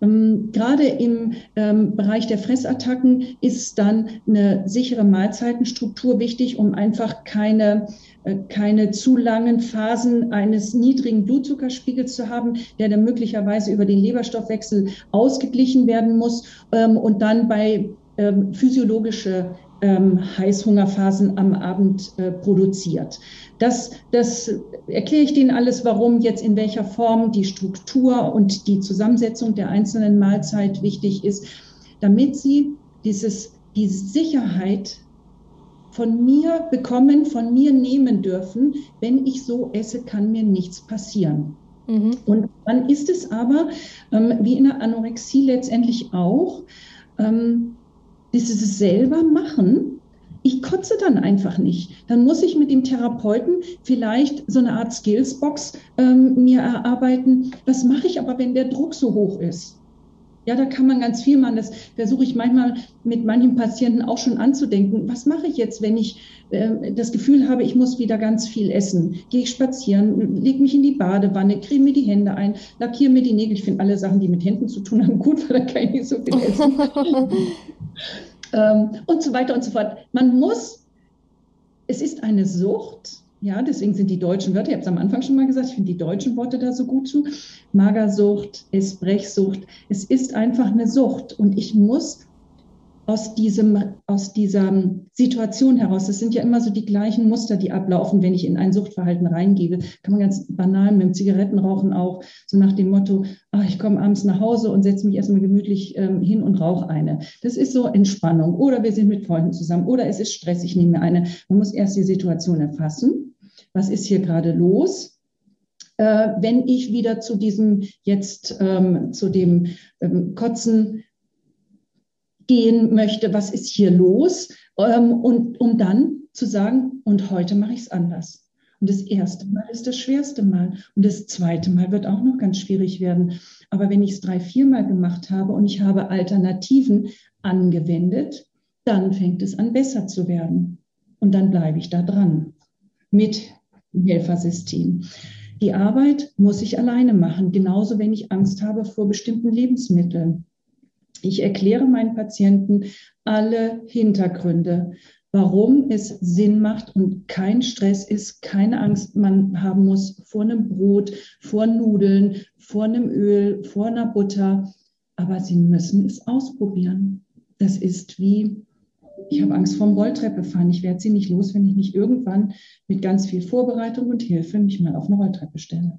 Ähm, gerade im ähm, Bereich der Fressattacken ist dann eine sichere Mahlzeitenstruktur wichtig, um einfach keine, äh, keine zu langen Phasen eines niedrigen Blutzuckerspiegels zu haben, der dann möglicherweise über den Leberstoffwechsel ausgeglichen werden muss ähm, und dann bei physiologische ähm, Heißhungerphasen am Abend äh, produziert. Das, das erkläre ich Ihnen alles, warum jetzt in welcher Form die Struktur und die Zusammensetzung der einzelnen Mahlzeit wichtig ist, damit Sie dieses, die Sicherheit von mir bekommen, von mir nehmen dürfen. Wenn ich so esse, kann mir nichts passieren. Mhm. Und dann ist es aber, ähm, wie in der Anorexie letztendlich auch, ähm, dieses selber machen ich kotze dann einfach nicht. Dann muss ich mit dem Therapeuten vielleicht so eine Art Skillsbox ähm, mir erarbeiten. Was mache ich aber, wenn der Druck so hoch ist? Ja, da kann man ganz viel machen. Das versuche ich manchmal mit manchen Patienten auch schon anzudenken. Was mache ich jetzt, wenn ich äh, das Gefühl habe, ich muss wieder ganz viel essen? Gehe ich spazieren, lege mich in die Badewanne, creme mir die Hände ein, lackiere mir die Nägel. Ich finde alle Sachen, die mit Händen zu tun haben, gut, <laughs> weil da kann ich nicht so viel essen. <laughs> ähm, und so weiter und so fort. Man muss, es ist eine Sucht, ja, deswegen sind die deutschen Wörter, ich habe es am Anfang schon mal gesagt, ich finde die deutschen Worte da so gut zu. Magersucht, Esbrechsucht, es ist einfach eine Sucht und ich muss aus, diesem, aus dieser Situation heraus, das sind ja immer so die gleichen Muster, die ablaufen, wenn ich in ein Suchtverhalten reingebe, kann man ganz banal mit dem Zigarettenrauchen auch, so nach dem Motto, ach, ich komme abends nach Hause und setze mich erstmal gemütlich ähm, hin und rauche eine. Das ist so Entspannung. Oder wir sind mit Freunden zusammen. Oder es ist Stress, ich nehme eine. Man muss erst die Situation erfassen. Was ist hier gerade los? Äh, wenn ich wieder zu diesem jetzt, ähm, zu dem ähm, Kotzen gehen möchte, was ist hier los? Ähm, und um dann zu sagen, und heute mache ich es anders. Und das erste Mal ist das schwerste Mal. Und das zweite Mal wird auch noch ganz schwierig werden. Aber wenn ich es drei, viermal gemacht habe und ich habe Alternativen angewendet, dann fängt es an, besser zu werden. Und dann bleibe ich da dran mit dem Helfersystem. Die Arbeit muss ich alleine machen, genauso wenn ich Angst habe vor bestimmten Lebensmitteln. Ich erkläre meinen Patienten alle Hintergründe, warum es Sinn macht und kein Stress ist, keine Angst man haben muss vor einem Brot, vor Nudeln, vor einem Öl, vor einer Butter. Aber sie müssen es ausprobieren. Das ist wie, ich habe Angst vorm Rolltreppe fahren. Ich werde sie nicht los, wenn ich nicht irgendwann mit ganz viel Vorbereitung und Hilfe mich mal auf eine Rolltreppe stelle.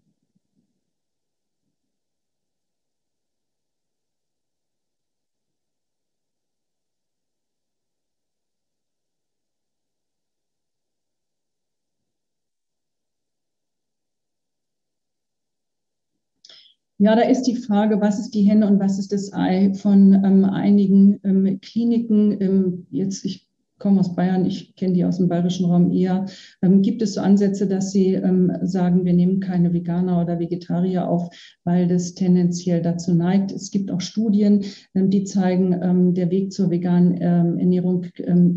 Ja, da ist die Frage, was ist die Henne und was ist das Ei von ähm, einigen ähm, Kliniken. Ähm, jetzt, ich komme aus Bayern, ich kenne die aus dem bayerischen Raum eher. Ähm, gibt es so Ansätze, dass Sie ähm, sagen, wir nehmen keine Veganer oder Vegetarier auf, weil das tendenziell dazu neigt? Es gibt auch Studien, ähm, die zeigen, der Weg zur veganen Ernährung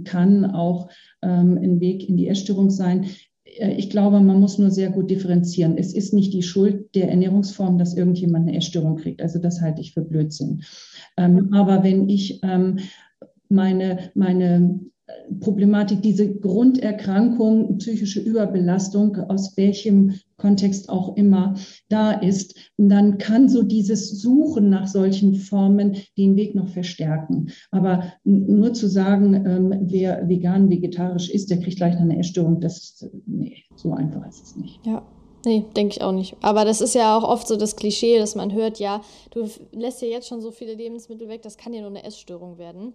kann auch ein Weg in die Essstörung sein. Äh, ich glaube, man muss nur sehr gut differenzieren. Es ist nicht die Schuld der Ernährungsform, dass irgendjemand eine Essstörung kriegt. Also das halte ich für Blödsinn. aber wenn ich meine, meine Problematik, diese Grunderkrankung, psychische Überbelastung, aus welchem Kontext auch immer da ist, dann kann so dieses Suchen nach solchen Formen den Weg noch verstärken. Aber nur zu sagen, ähm, wer vegan, vegetarisch ist, der kriegt gleich eine Essstörung, das ist, nee, so einfach ist es nicht. Ja. Nee, denke ich auch nicht. Aber das ist ja auch oft so das Klischee, dass man hört, ja, du lässt ja jetzt schon so viele Lebensmittel weg, das kann ja nur eine Essstörung werden.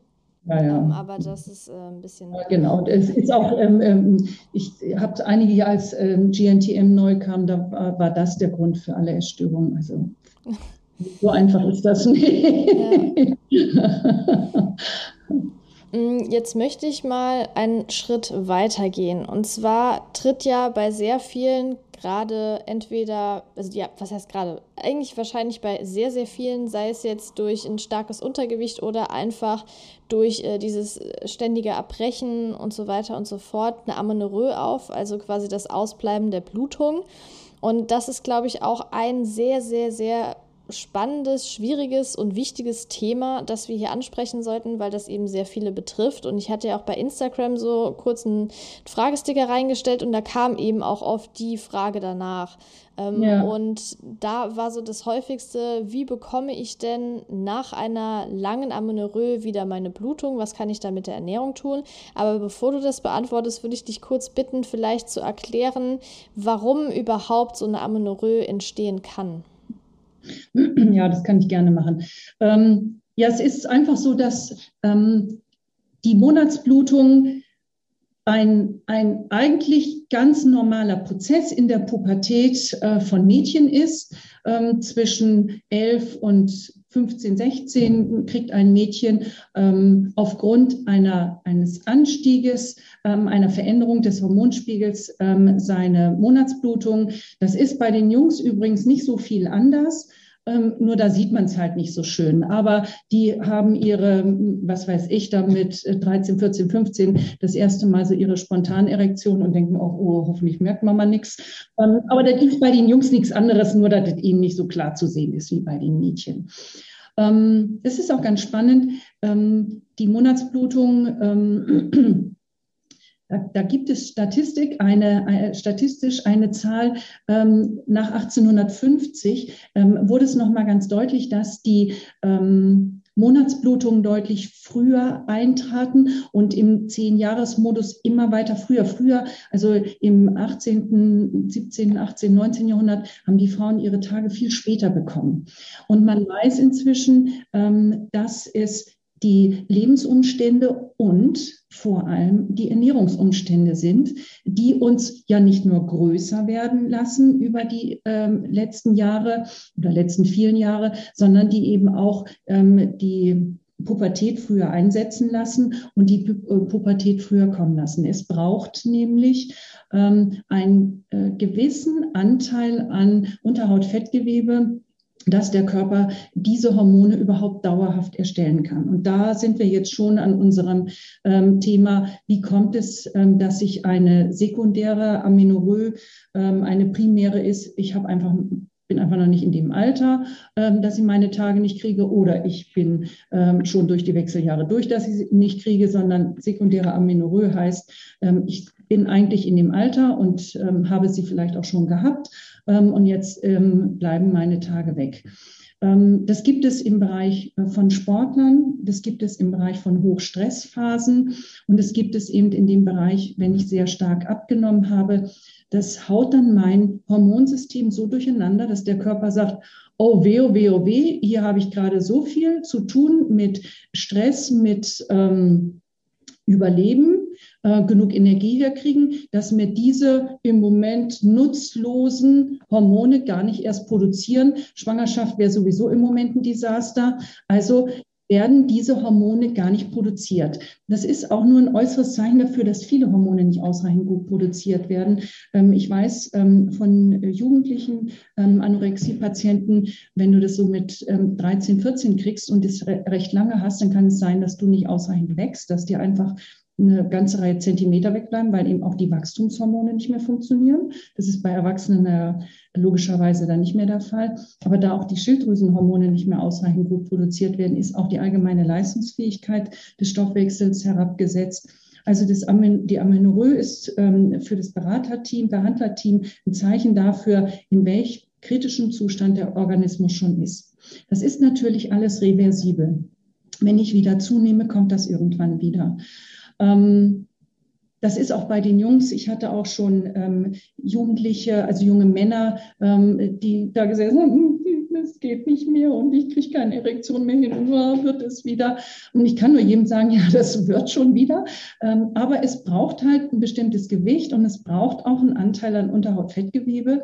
Ja, ja. Ähm, aber das ist äh, ein bisschen. Ja, genau, es ist auch, ähm, ähm ich habe einige Jahre als ähm, GNTM neu kam, da war, war, das der Grund für alle Essstörungen. Also <laughs> so einfach ist das nicht. <laughs> Mm, jetzt möchte ich mal einen Schritt weitergehen. Und zwar tritt ja bei sehr vielen gerade entweder, also ja, was heißt gerade? Eigentlich wahrscheinlich bei sehr, sehr vielen, sei es jetzt durch ein starkes Untergewicht oder einfach durch äh, dieses ständige Erbrechen und so weiter und so fort, eine Amenorrhoe auf, also quasi das Ausbleiben der Blutung. Und das ist, glaube ich, auch ein sehr, sehr, sehr spannendes, schwieriges und wichtiges Thema, das wir hier ansprechen sollten, weil das eben sehr viele betrifft. Und ich hatte ja auch bei Instagram so kurz einen Fragesticker reingestellt und da kam eben auch oft die Frage danach. Ähm, ja. Und da war so das häufigste, wie bekomme ich denn nach einer langen Amenorrhoe wieder meine Blutung? Was kann ich da mit der Ernährung tun? Aber bevor du das beantwortest, würde ich dich kurz bitten, vielleicht zu erklären, warum überhaupt so eine Amenorrhoe entstehen kann. Ja, das kann ich gerne machen. Ähm, ja, es ist einfach so, dass ähm, die Monatsblutung ein, ein eigentlich ganz normaler Prozess in der Pubertät äh, von Mädchen ist. Ähm, zwischen 11 und 15, 16 kriegt ein Mädchen ähm, aufgrund einer, eines Anstieges, ähm, einer Veränderung des Hormonspiegels ähm, seine Monatsblutung. Das ist bei den Jungs übrigens nicht so viel anders. Ähm, nur da sieht man es halt nicht so schön. Aber die haben ihre, was weiß ich, da mit 13, 14, 15 das erste Mal so ihre Spontanerektion und denken auch, oh, hoffentlich merkt Mama nichts. Ähm, aber da gibt es bei den Jungs nichts anderes, nur dass es ihnen nicht so klar zu sehen ist wie bei den Mädchen. Ähm, es ist auch ganz spannend, ähm, die Monatsblutung ähm, Da, gibt es Statistik, eine, eine, statistisch eine Zahl ähm, nach 1850 ähm, wurde es nochmal ganz deutlich, dass die ähm, Monatsblutungen deutlich früher eintraten und im Zehn-Jahres-Modus immer weiter früher. Früher, also im 18., 17., 18., 19. Jahrhundert, haben die Frauen ihre Tage viel später bekommen. Und man weiß inzwischen, ähm, dass es die Lebensumstände und vor allem die Ernährungsumstände sind, die uns ja nicht nur größer werden lassen über die ähm, letzten Jahre oder letzten vielen Jahre, sondern die eben auch ähm, die Pubertät früher einsetzen lassen und die äh, Pubertät früher kommen lassen. Es braucht nämlich ähm, einen äh, gewissen Anteil an Unterhautfettgewebe, dass der Körper diese Hormone überhaupt dauerhaft erstellen kann. Und da sind wir jetzt schon an unserem ähm, Thema, wie kommt es, ähm, dass sich eine sekundäre Amenorrhoe ähm, eine primäre ist. Ich habe einfach bin einfach noch nicht in dem Alter, ähm, dass ich meine Tage nicht kriege, oder ich bin ähm, schon durch die Wechseljahre durch, dass ich sie nicht kriege, sondern sekundäre Amenorrhoe heißt, ähm, ich bin eigentlich in dem Alter und habe sie vielleicht auch schon gehabt und jetzt bleiben meine Tage weg. Das gibt es im Bereich äh, von Sportlern, das gibt es im Bereich von Hochstressphasen und es gibt es eben in dem Bereich, wenn ich sehr stark abgenommen habe. Das haut dann mein Hormonsystem so durcheinander, dass der Körper sagt, oh weh, oh weh, oh weh, hier habe ich gerade so viel zu tun mit Stress, mit ähm, Überleben äh, genug Energie herkriegen, dass mir diese im Moment nutzlosen Hormone gar nicht erst produzieren. Schwangerschaft wäre sowieso im Moment ein Desaster. Also werden diese Hormone gar nicht produziert. Das ist auch nur ein äußeres Zeichen dafür, dass viele Hormone nicht ausreichend gut produziert werden. Ähm, ich weiß ähm, von Jugendlichen, ähm, Anorexie-Patienten, wenn du das so mit 13, 14 kriegst und es recht lange hast, dann kann es sein, dass du nicht ausreichend wächst, dass dir einfach eine ganze Reihe Zentimeter wegbleiben, weil eben auch die Wachstumshormone nicht mehr funktionieren. Das ist bei Erwachsenen äh, logischerweise dann nicht mehr der Fall. Aber da auch die Schilddrüsenhormone nicht mehr ausreichend gut produziert werden, ist auch die allgemeine Leistungsfähigkeit des Stoffwechsels herabgesetzt. Also das die Amenorrhoe ist ähm, für das Beraterteam, Behandlerteam ein Zeichen dafür, in welch kritischen Zustand der Organismus schon ist. Das ist natürlich alles reversibel. Wenn ich wieder zunehme, kommt das irgendwann wieder. Ähm, das ist auch bei den Jungs. Ich hatte auch schon ähm, Jugendliche, also junge Männer, ähm, die da gesagt haben, hm, es geht nicht mehr und ich kriege keine Erektion mehr hin, nur wird es wieder. Und ich kann nur jedem sagen, ja, das wird schon wieder. Ähm, aber es braucht halt ein bestimmtes Gewicht und es braucht auch einen Anteil an Unterhautfettgewebe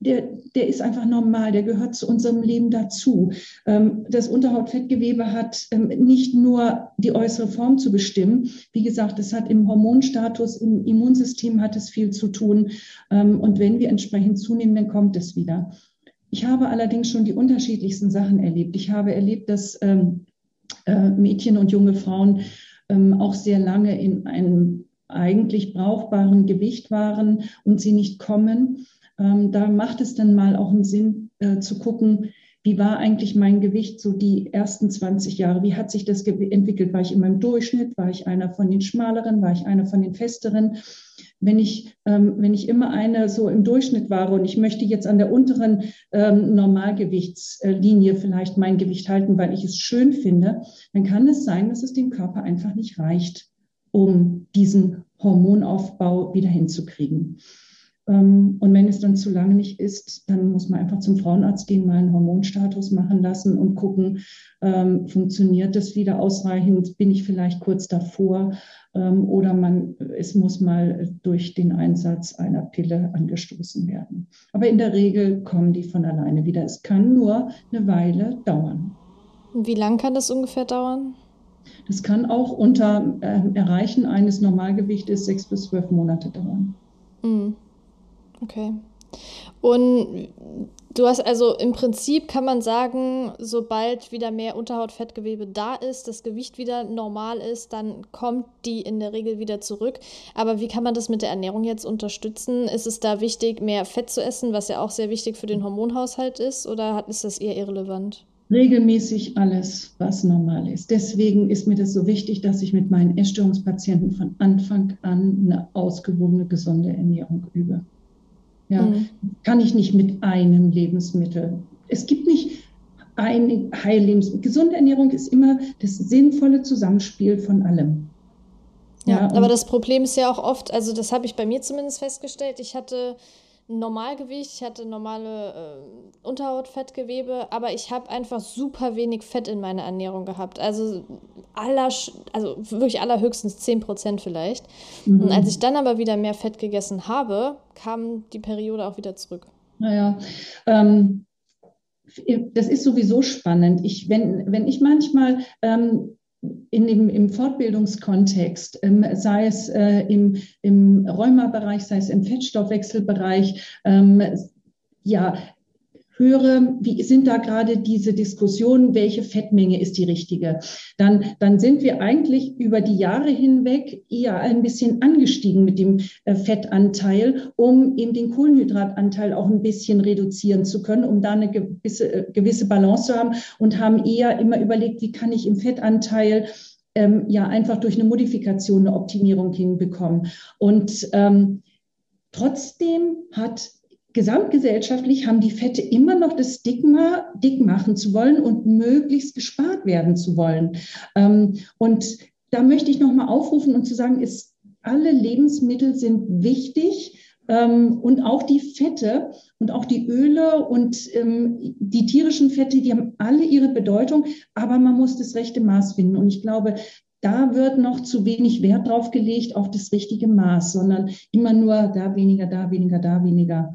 der, der ist einfach normal, der gehört zu unserem Leben dazu. Ähm, das Unterhautfettgewebe hat ähm, nicht nur die äußere Form zu bestimmen. Wie gesagt, es hat im Hormonstatus, im Immunsystem hat es viel zu tun. Ähm, und wenn wir entsprechend zunehmen, dann kommt es wieder. Ich habe allerdings schon die unterschiedlichsten Sachen erlebt. Ich habe erlebt, dass äh, Mädchen und junge Frauen auch sehr lange in einem eigentlich brauchbaren Gewicht waren und sie nicht kommen ähm, da macht es dann mal auch einen Sinn äh, zu gucken, wie war eigentlich mein Gewicht so die ersten 20 Jahre? Wie hat sich das entwickelt? War ich immer im Durchschnitt? War ich einer von den schmaleren? War ich einer von den festeren? Wenn ich, ähm, wenn ich immer eine so im Durchschnitt war und ich möchte jetzt an der unteren ähm, Normalgewichtslinie vielleicht mein Gewicht halten, weil ich es schön finde, dann kann es sein, dass es dem Körper einfach nicht reicht, um diesen Hormonaufbau wieder hinzukriegen. Ähm, und wenn es dann zu lange nicht ist, dann muss man einfach zum Frauenarzt gehen, mal einen Hormonstatus machen lassen und gucken, ähm, funktioniert das wieder ausreichend? Bin ich vielleicht kurz davor? Ähm, oder man, es muss mal durch den Einsatz einer Pille angestoßen werden. Aber in der Regel kommen die von alleine wieder. Es kann nur eine Weile dauern. Wie lang kann das ungefähr dauern? Das kann auch unter äh, Erreichen eines Normalgewichtes sechs bis zwölf Monate dauern. Mhm. Okay. Und du hast also im Prinzip kann man sagen, sobald wieder mehr Unterhautfettgewebe da ist, das Gewicht wieder normal ist, dann kommt die in der Regel wieder zurück. Aber wie kann man das mit der Ernährung jetzt unterstützen? Ist es da wichtig, mehr Fett zu essen, was ja auch sehr wichtig für den Hormonhaushalt ist, oder ist das eher irrelevant? regelmäßig alles, was normal ist. Deswegen ist mir das so wichtig, dass ich mit meinen Essstörungspatienten von Anfang an eine ausgewogene, gesunde Ernährung übe. Ja, mhm. kann ich nicht mit einem Lebensmittel. Es gibt nicht ein Heillebensmittel. Gesunde Ernährung ist immer das sinnvolle Zusammenspiel von allem. Ja, ja aber das Problem ist ja auch oft, also das habe ich bei mir zumindest festgestellt, ich hatte Normalgewicht, ich hatte normale äh, Unterhautfettgewebe, aber ich habe einfach super wenig Fett in meiner Ernährung gehabt. Also, aller, also wirklich allerhöchstens 10 Prozent vielleicht. Mhm. Und als ich dann aber wieder mehr Fett gegessen habe, kam die Periode auch wieder zurück. Naja, ähm, das ist sowieso spannend. Ich, wenn, wenn ich manchmal ähm, in dem, im Fortbildungskontext, ähm, sei es äh, im, im Rheumabereich, sei es im Fettstoffwechselbereich, ähm, ja, höre, wie sind da gerade diese Diskussionen, welche Fettmenge ist die richtige, dann, dann sind wir eigentlich über die Jahre hinweg eher ein bisschen angestiegen mit dem äh, Fettanteil, um eben den Kohlenhydratanteil auch ein bisschen reduzieren zu können, um da eine gewisse, äh, gewisse Balance zu haben und haben eher immer überlegt, wie kann ich im Fettanteil ähm, ja einfach durch eine Modifikation eine Optimierung hinbekommen. Und ähm, Trotzdem hat gesamtgesellschaftlich haben die Fette immer noch das Stigma, dick machen zu wollen und möglichst gespart werden zu wollen. Ähm, und da möchte ich nochmal aufrufen und zu sagen, ist, alle Lebensmittel sind wichtig. Ähm, und auch die Fette und auch die Öle und ähm, die tierischen Fette, die haben alle ihre Bedeutung, aber man muss das rechte Maß finden. Und ich glaube, da wird noch zu wenig Wert drauf gelegt auf das richtige Maß, sondern immer nur da weniger, da weniger, da weniger.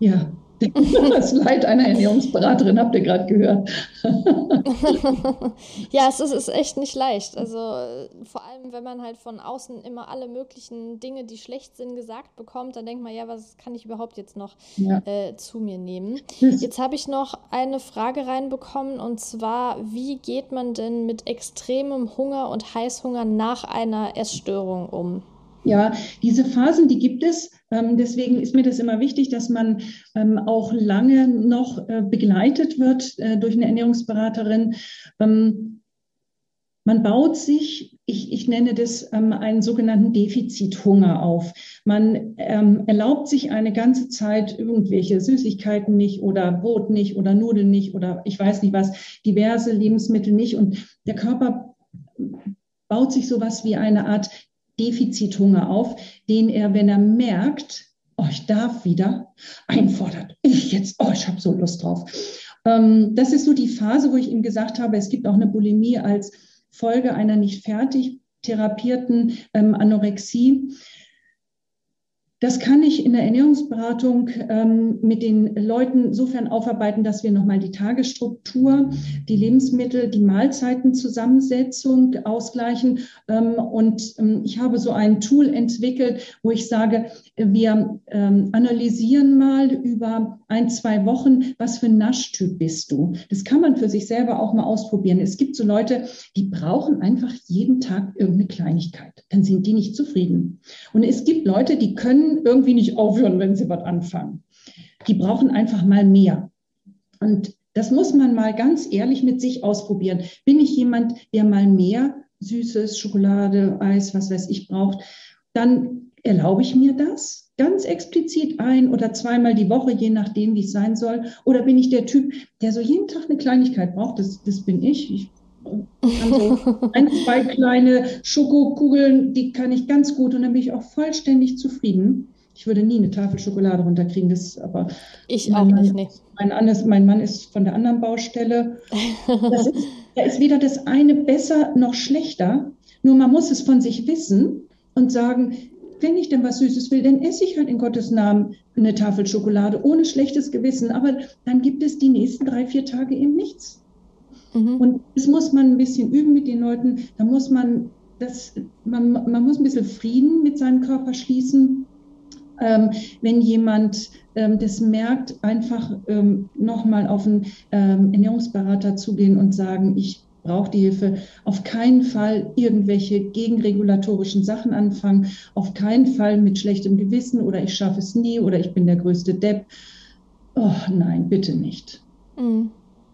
Ja. <laughs> Das Leid einer Ernährungsberaterin habt ihr gerade gehört. <laughs> ja, es ist, ist, echt nicht leicht. Also vor allem, wenn man halt von außen immer alle möglichen Dinge, die schlecht sind, gesagt bekommt, dann denkt man, ja, was kann ich überhaupt jetzt noch ja. äh, zu mir nehmen? Jetzt habe ich noch eine Frage reinbekommen und zwar, wie geht man denn mit extremem Hunger und Heißhunger nach einer Essstörung um? Ja, diese Phasen, die gibt es. Ähm, deswegen ist mir das immer wichtig, dass man ähm, auch lange noch äh, begleitet wird äh, durch eine Ernährungsberaterin. Ähm, man baut sich, ich, ich nenne das einen sogenannten Defizithunger auf. Man erlaubt sich eine ganze Zeit irgendwelche Süßigkeiten nicht oder Brot nicht oder Nudeln nicht oder ich weiß nicht was, diverse Lebensmittel nicht. Und der Körper baut sich sowas wie eine Art Defizithunger auf, den er, wenn er merkt, oh, ich darf wieder, einfordert. Ich jetzt, oh, ich habe so Lust drauf. Ähm, das ist so die Phase, wo ich ihm gesagt habe, es gibt auch eine Bulimie als Folge einer nicht fertig therapierten ähm, Anorexie. Das kann ich in der Ernährungsberatung ähm, mit den Leuten sofern aufarbeiten, dass wir nochmal die Tagesstruktur, die Lebensmittel, die Mahlzeitenzusammensetzung ausgleichen. Ähm, und ähm, ich habe so ein Tool entwickelt, wo ich sage, wir ähm, analysieren mal über ein, zwei Wochen, was für ein Naschtyp bist du. Das kann man für sich selber auch mal ausprobieren. Es gibt so Leute, die brauchen einfach jeden Tag irgendeine Kleinigkeit. Dann sind die nicht zufrieden. Und es gibt Leute, die können können irgendwie nicht aufhören, wenn sie was anfangen. Die brauchen einfach mal mehr. Und das muss man mal ganz ehrlich mit sich ausprobieren. Bin ich jemand, der mal mehr Süßes, Schokolade, Eis, was weiß ich, braucht, dann erlaube ich mir das ganz explizit ein oder zweimal die Woche, je nachdem, wie es sein soll. Oder bin ich der Typ, der so jeden Tag eine Kleinigkeit braucht? Das, das bin ich. Ich also <laughs> ein, zwei kleine Schokokugeln, die kann ich ganz gut und dann bin ich auch vollständig zufrieden. Ich würde nie eine Tafel Schokolade runterkriegen, das aber. Ich auch nicht, nee. Mein, anderes, mein Mann ist von der anderen Baustelle. Ist, da ist weder das eine besser noch schlechter. Nur man muss es von sich wissen und sagen, wenn ich denn was Süßes will, dann esse ich halt in Gottes Namen eine Tafel Schokolade ohne schlechtes Gewissen. Aber dann gibt es die nächsten drei, vier Tage eben nichts. Mhm. Und das muss man ein bisschen üben mit den Leuten. Da muss man das, man, man muss ein bisschen Frieden mit seinem Körper schließen. Ähm, wenn jemand ähm, das merkt, einfach ähm, nochmal auf einen ähm, Ernährungsberater zugehen und sagen, ich brauche die Hilfe. Auf keinen Fall irgendwelche gegenregulatorischen Sachen anfangen. Auf keinen Fall mit schlechtem Gewissen oder ich schaffe es nie oder ich bin der größte Depp. Oh nein, bitte nicht. Mhm.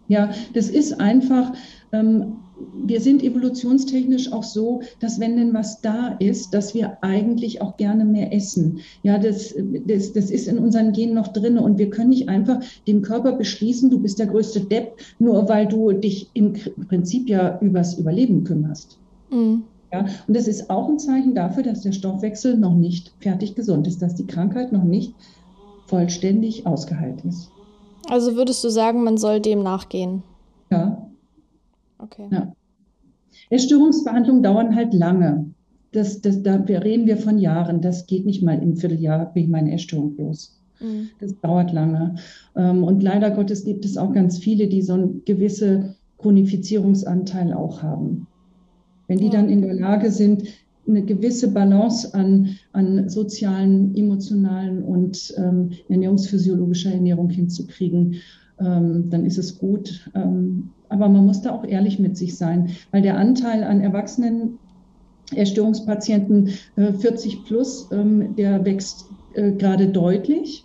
Ja, das ist einfach, ähm, wir sind evolutionstechnisch auch so, dass wenn denn was da ist, dass wir eigentlich auch gerne mehr essen. Ja, das, das, das ist in unseren Genen noch drin und wir können nicht einfach dem Körper beschließen, du bist der größte Depp, nur weil du dich im Prinzip ja übers Überleben kümmerst. Mhm. Ja, und das ist auch ein Zeichen dafür, dass der Stoffwechsel noch nicht fertig gesund ist, dass die Krankheit noch nicht vollständig ausgeheilt ist. Also würdest du sagen, man soll dem nachgehen? Ja. Okay. Ja. Essstörungsbehandlungen dauern halt lange. Das, das, da reden wir von Jahren. Das geht nicht mal im Vierteljahr, bin ich meine Essstörung los. Mhm. Das dauert lange. Ähm, und leider Gottes gibt es auch ganz viele, die so einen gewissen Chronifizierungsanteil auch haben. Wenn die ja. dann in der Lage sind, eine gewisse Balance an, an sozialen, emotionalen und ähm, ernährungsphysiologischer Ernährung hinzukriegen, ähm, dann ist es gut. Ähm, aber man muss da auch ehrlich mit sich sein, weil der Anteil an Erwachsenen Erstörungspatienten äh, 40 plus, ähm, der wächst äh, gerade deutlich.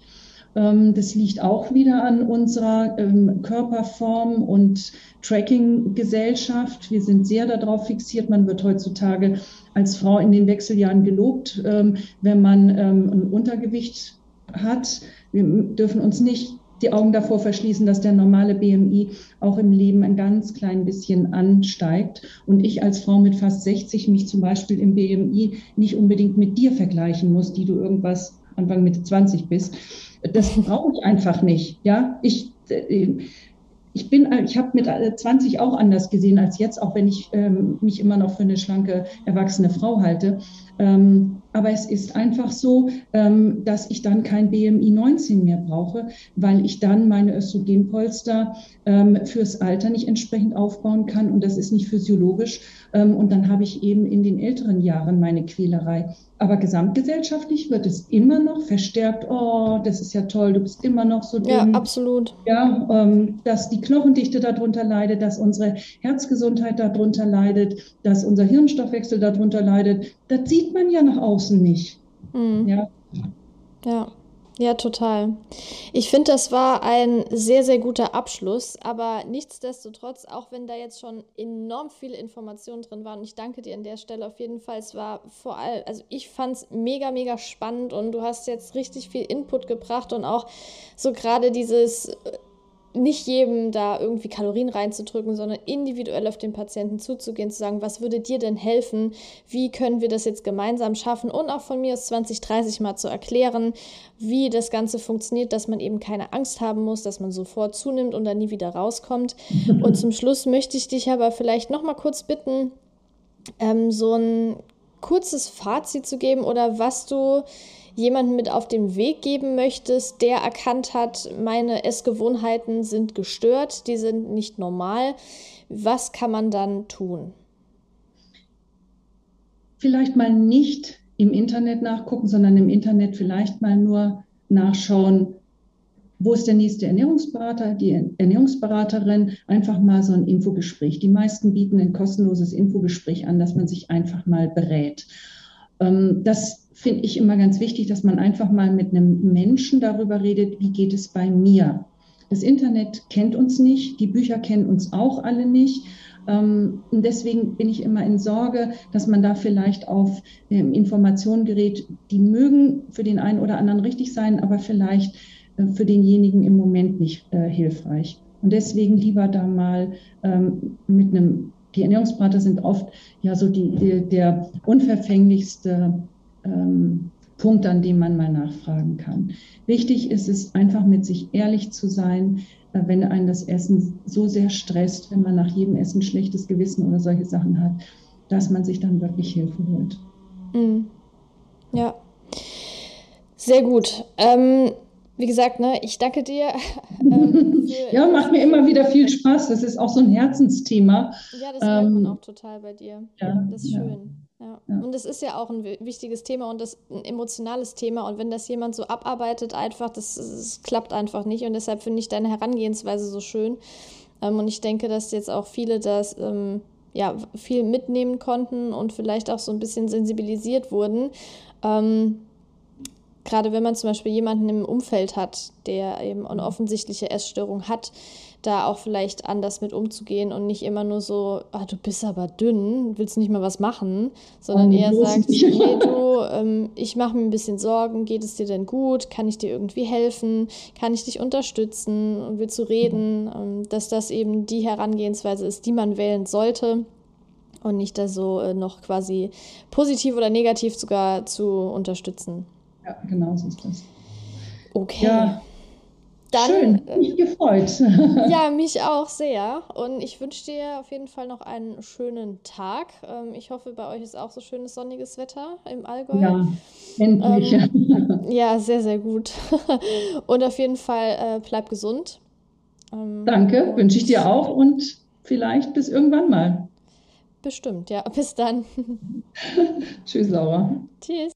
Ähm, das liegt auch wieder an unserer ähm, Körperform und Tracking-Gesellschaft. Wir sind sehr darauf fixiert. Man wird heutzutage als Frau in den Wechseljahren gelobt, wenn man ein Untergewicht hat. Wir dürfen uns nicht die Augen davor verschließen, dass der normale BMI auch im Leben ein ganz klein bisschen ansteigt. Und ich als Frau mit fast 60 mich zum Beispiel im BMI nicht unbedingt mit dir vergleichen muss, die du irgendwas Anfang Mitte 20 bist. Das brauche ich einfach nicht. Ja, ich, äh, ich bin, ich habe mit 20 auch anders gesehen als jetzt, auch wenn ich ähm, mich immer noch für eine schlanke, erwachsene Frau halte. Ähm, aber es ist einfach so, ähm, dass ich dann kein BMI 19 mehr brauche, weil ich dann meine Östrogenpolster ähm, fürs Alter nicht entsprechend aufbauen kann und das ist nicht physiologisch. Ähm, und dann habe ich eben in den älteren Jahren meine Quälerei. Aber gesamtgesellschaftlich wird es immer noch verstärkt, oh, das ist ja toll, du bist immer noch so dünn. Ja, absolut. Ja, ähm, dass die Knochendichte darunter leidet, dass unsere Herzgesundheit darunter leidet, dass unser Hirnstoffwechsel darunter leidet. Das sieht man ja nach außen nicht. Mhm. Ja. Ja. Ja, total. Ich finde, das war ein sehr, sehr guter Abschluss, aber nichtsdestotrotz, auch wenn da jetzt schon enorm viele Informationen drin waren, und ich danke dir an der Stelle auf jeden Fall, es war vor allem, also ich fand es mega, mega spannend und du hast jetzt richtig viel Input gebracht und auch so gerade dieses nicht jedem da irgendwie Kalorien reinzudrücken, sondern individuell auf den Patienten zuzugehen, zu sagen, was würde dir denn helfen? Wie können wir das jetzt gemeinsam schaffen? Und auch von mir aus 20, 30 mal zu erklären, wie das Ganze funktioniert, dass man eben keine Angst haben muss, dass man sofort zunimmt und dann nie wieder rauskommt. <laughs> Und zum Schluss möchte ich dich aber vielleicht noch mal kurz bitten, ähm, so ein kurzes Fazit zu geben oder was du jemanden mit auf den Weg geben möchtest, der erkannt hat, meine Essgewohnheiten sind gestört, die sind nicht normal, was kann man dann tun? Vielleicht mal nicht im Internet nachgucken, sondern im Internet vielleicht mal nur nachschauen, wo ist der nächste Ernährungsberater, die Ernährungsberaterin, einfach mal so ein Infogespräch. Die meisten bieten ein kostenloses Infogespräch an, dass man sich einfach mal berät. Ähm, das finde ich immer ganz wichtig, dass man einfach mal mit einem Menschen darüber redet, wie geht es bei mir. Das Internet kennt uns nicht, die Bücher kennen uns auch alle nicht. Ähm, und deswegen bin ich immer in Sorge, dass man da vielleicht auf ähm, Informationen gerät, die mögen für den einen oder anderen richtig sein, aber vielleicht äh, für denjenigen im Moment nicht äh, hilfreich. Und deswegen lieber da mal ähm, mit einem, die Ernährungsberater sind oft ja so die, der unverfänglichste ähm, Punkt, an dem man mal nachfragen kann. Wichtig ist es, einfach mit sich ehrlich zu sein, äh, wenn einen das Essen so sehr stresst, wenn man nach jedem Essen schlechtes Gewissen oder solche Sachen hat, dass man sich dann wirklich Hilfe holt. Mhm. Ja, sehr gut. Ähm, wie gesagt, ne, ich danke dir. <laughs> Ähm, ja, macht mir immer wieder viel Spaß. Das ist auch so ein Herzensthema. Ja, das merkt man ähm, auch total bei dir. Ja, das ist ja. schön. Ja. ja. Und es ist ja auch ein wichtiges Thema und das ein emotionales Thema. Und wenn das jemand so abarbeitet, einfach, das, das klappt einfach nicht. Und deshalb finde ich deine Herangehensweise so schön. Ähm, und ich denke, dass jetzt auch viele das ähm, ja, viel mitnehmen konnten und vielleicht auch so ein bisschen sensibilisiert wurden. Ähm, gerade wenn man zum Beispiel jemanden im Umfeld hat, der eben eine offensichtliche Essstörung hat, da auch vielleicht anders mit umzugehen und nicht immer nur so, ah, du bist aber dünn, willst nicht mal was machen, sondern oh, eher sagt, <laughs> hey du, ähm, ich mache mir ein bisschen Sorgen, geht es dir denn gut, kann ich dir irgendwie helfen, kann ich dich unterstützen und willst du reden, ähm, dass das eben die Herangehensweise ist, die man wählen sollte und nicht da so äh, noch quasi positiv oder negativ sogar zu unterstützen. Ja, genau so ist das. Okay. Ja. Dann, Schön, äh, mich gefreut. <laughs> Ja, <laughs> mich auch sehr. Und ich wünsche dir auf jeden Fall noch einen schönen Tag. Ähm, ich hoffe, bei euch ist auch so schönes sonniges Wetter im Allgäu. Ja, endlich. Ähm, <laughs> ja, sehr, sehr gut. Und auf jeden Fall äh, bleib gesund. Ähm, Danke, wünsche ich dir auch und vielleicht bis irgendwann mal. Bestimmt, ja. Bis dann. Tschüss, Laura. Tschüss.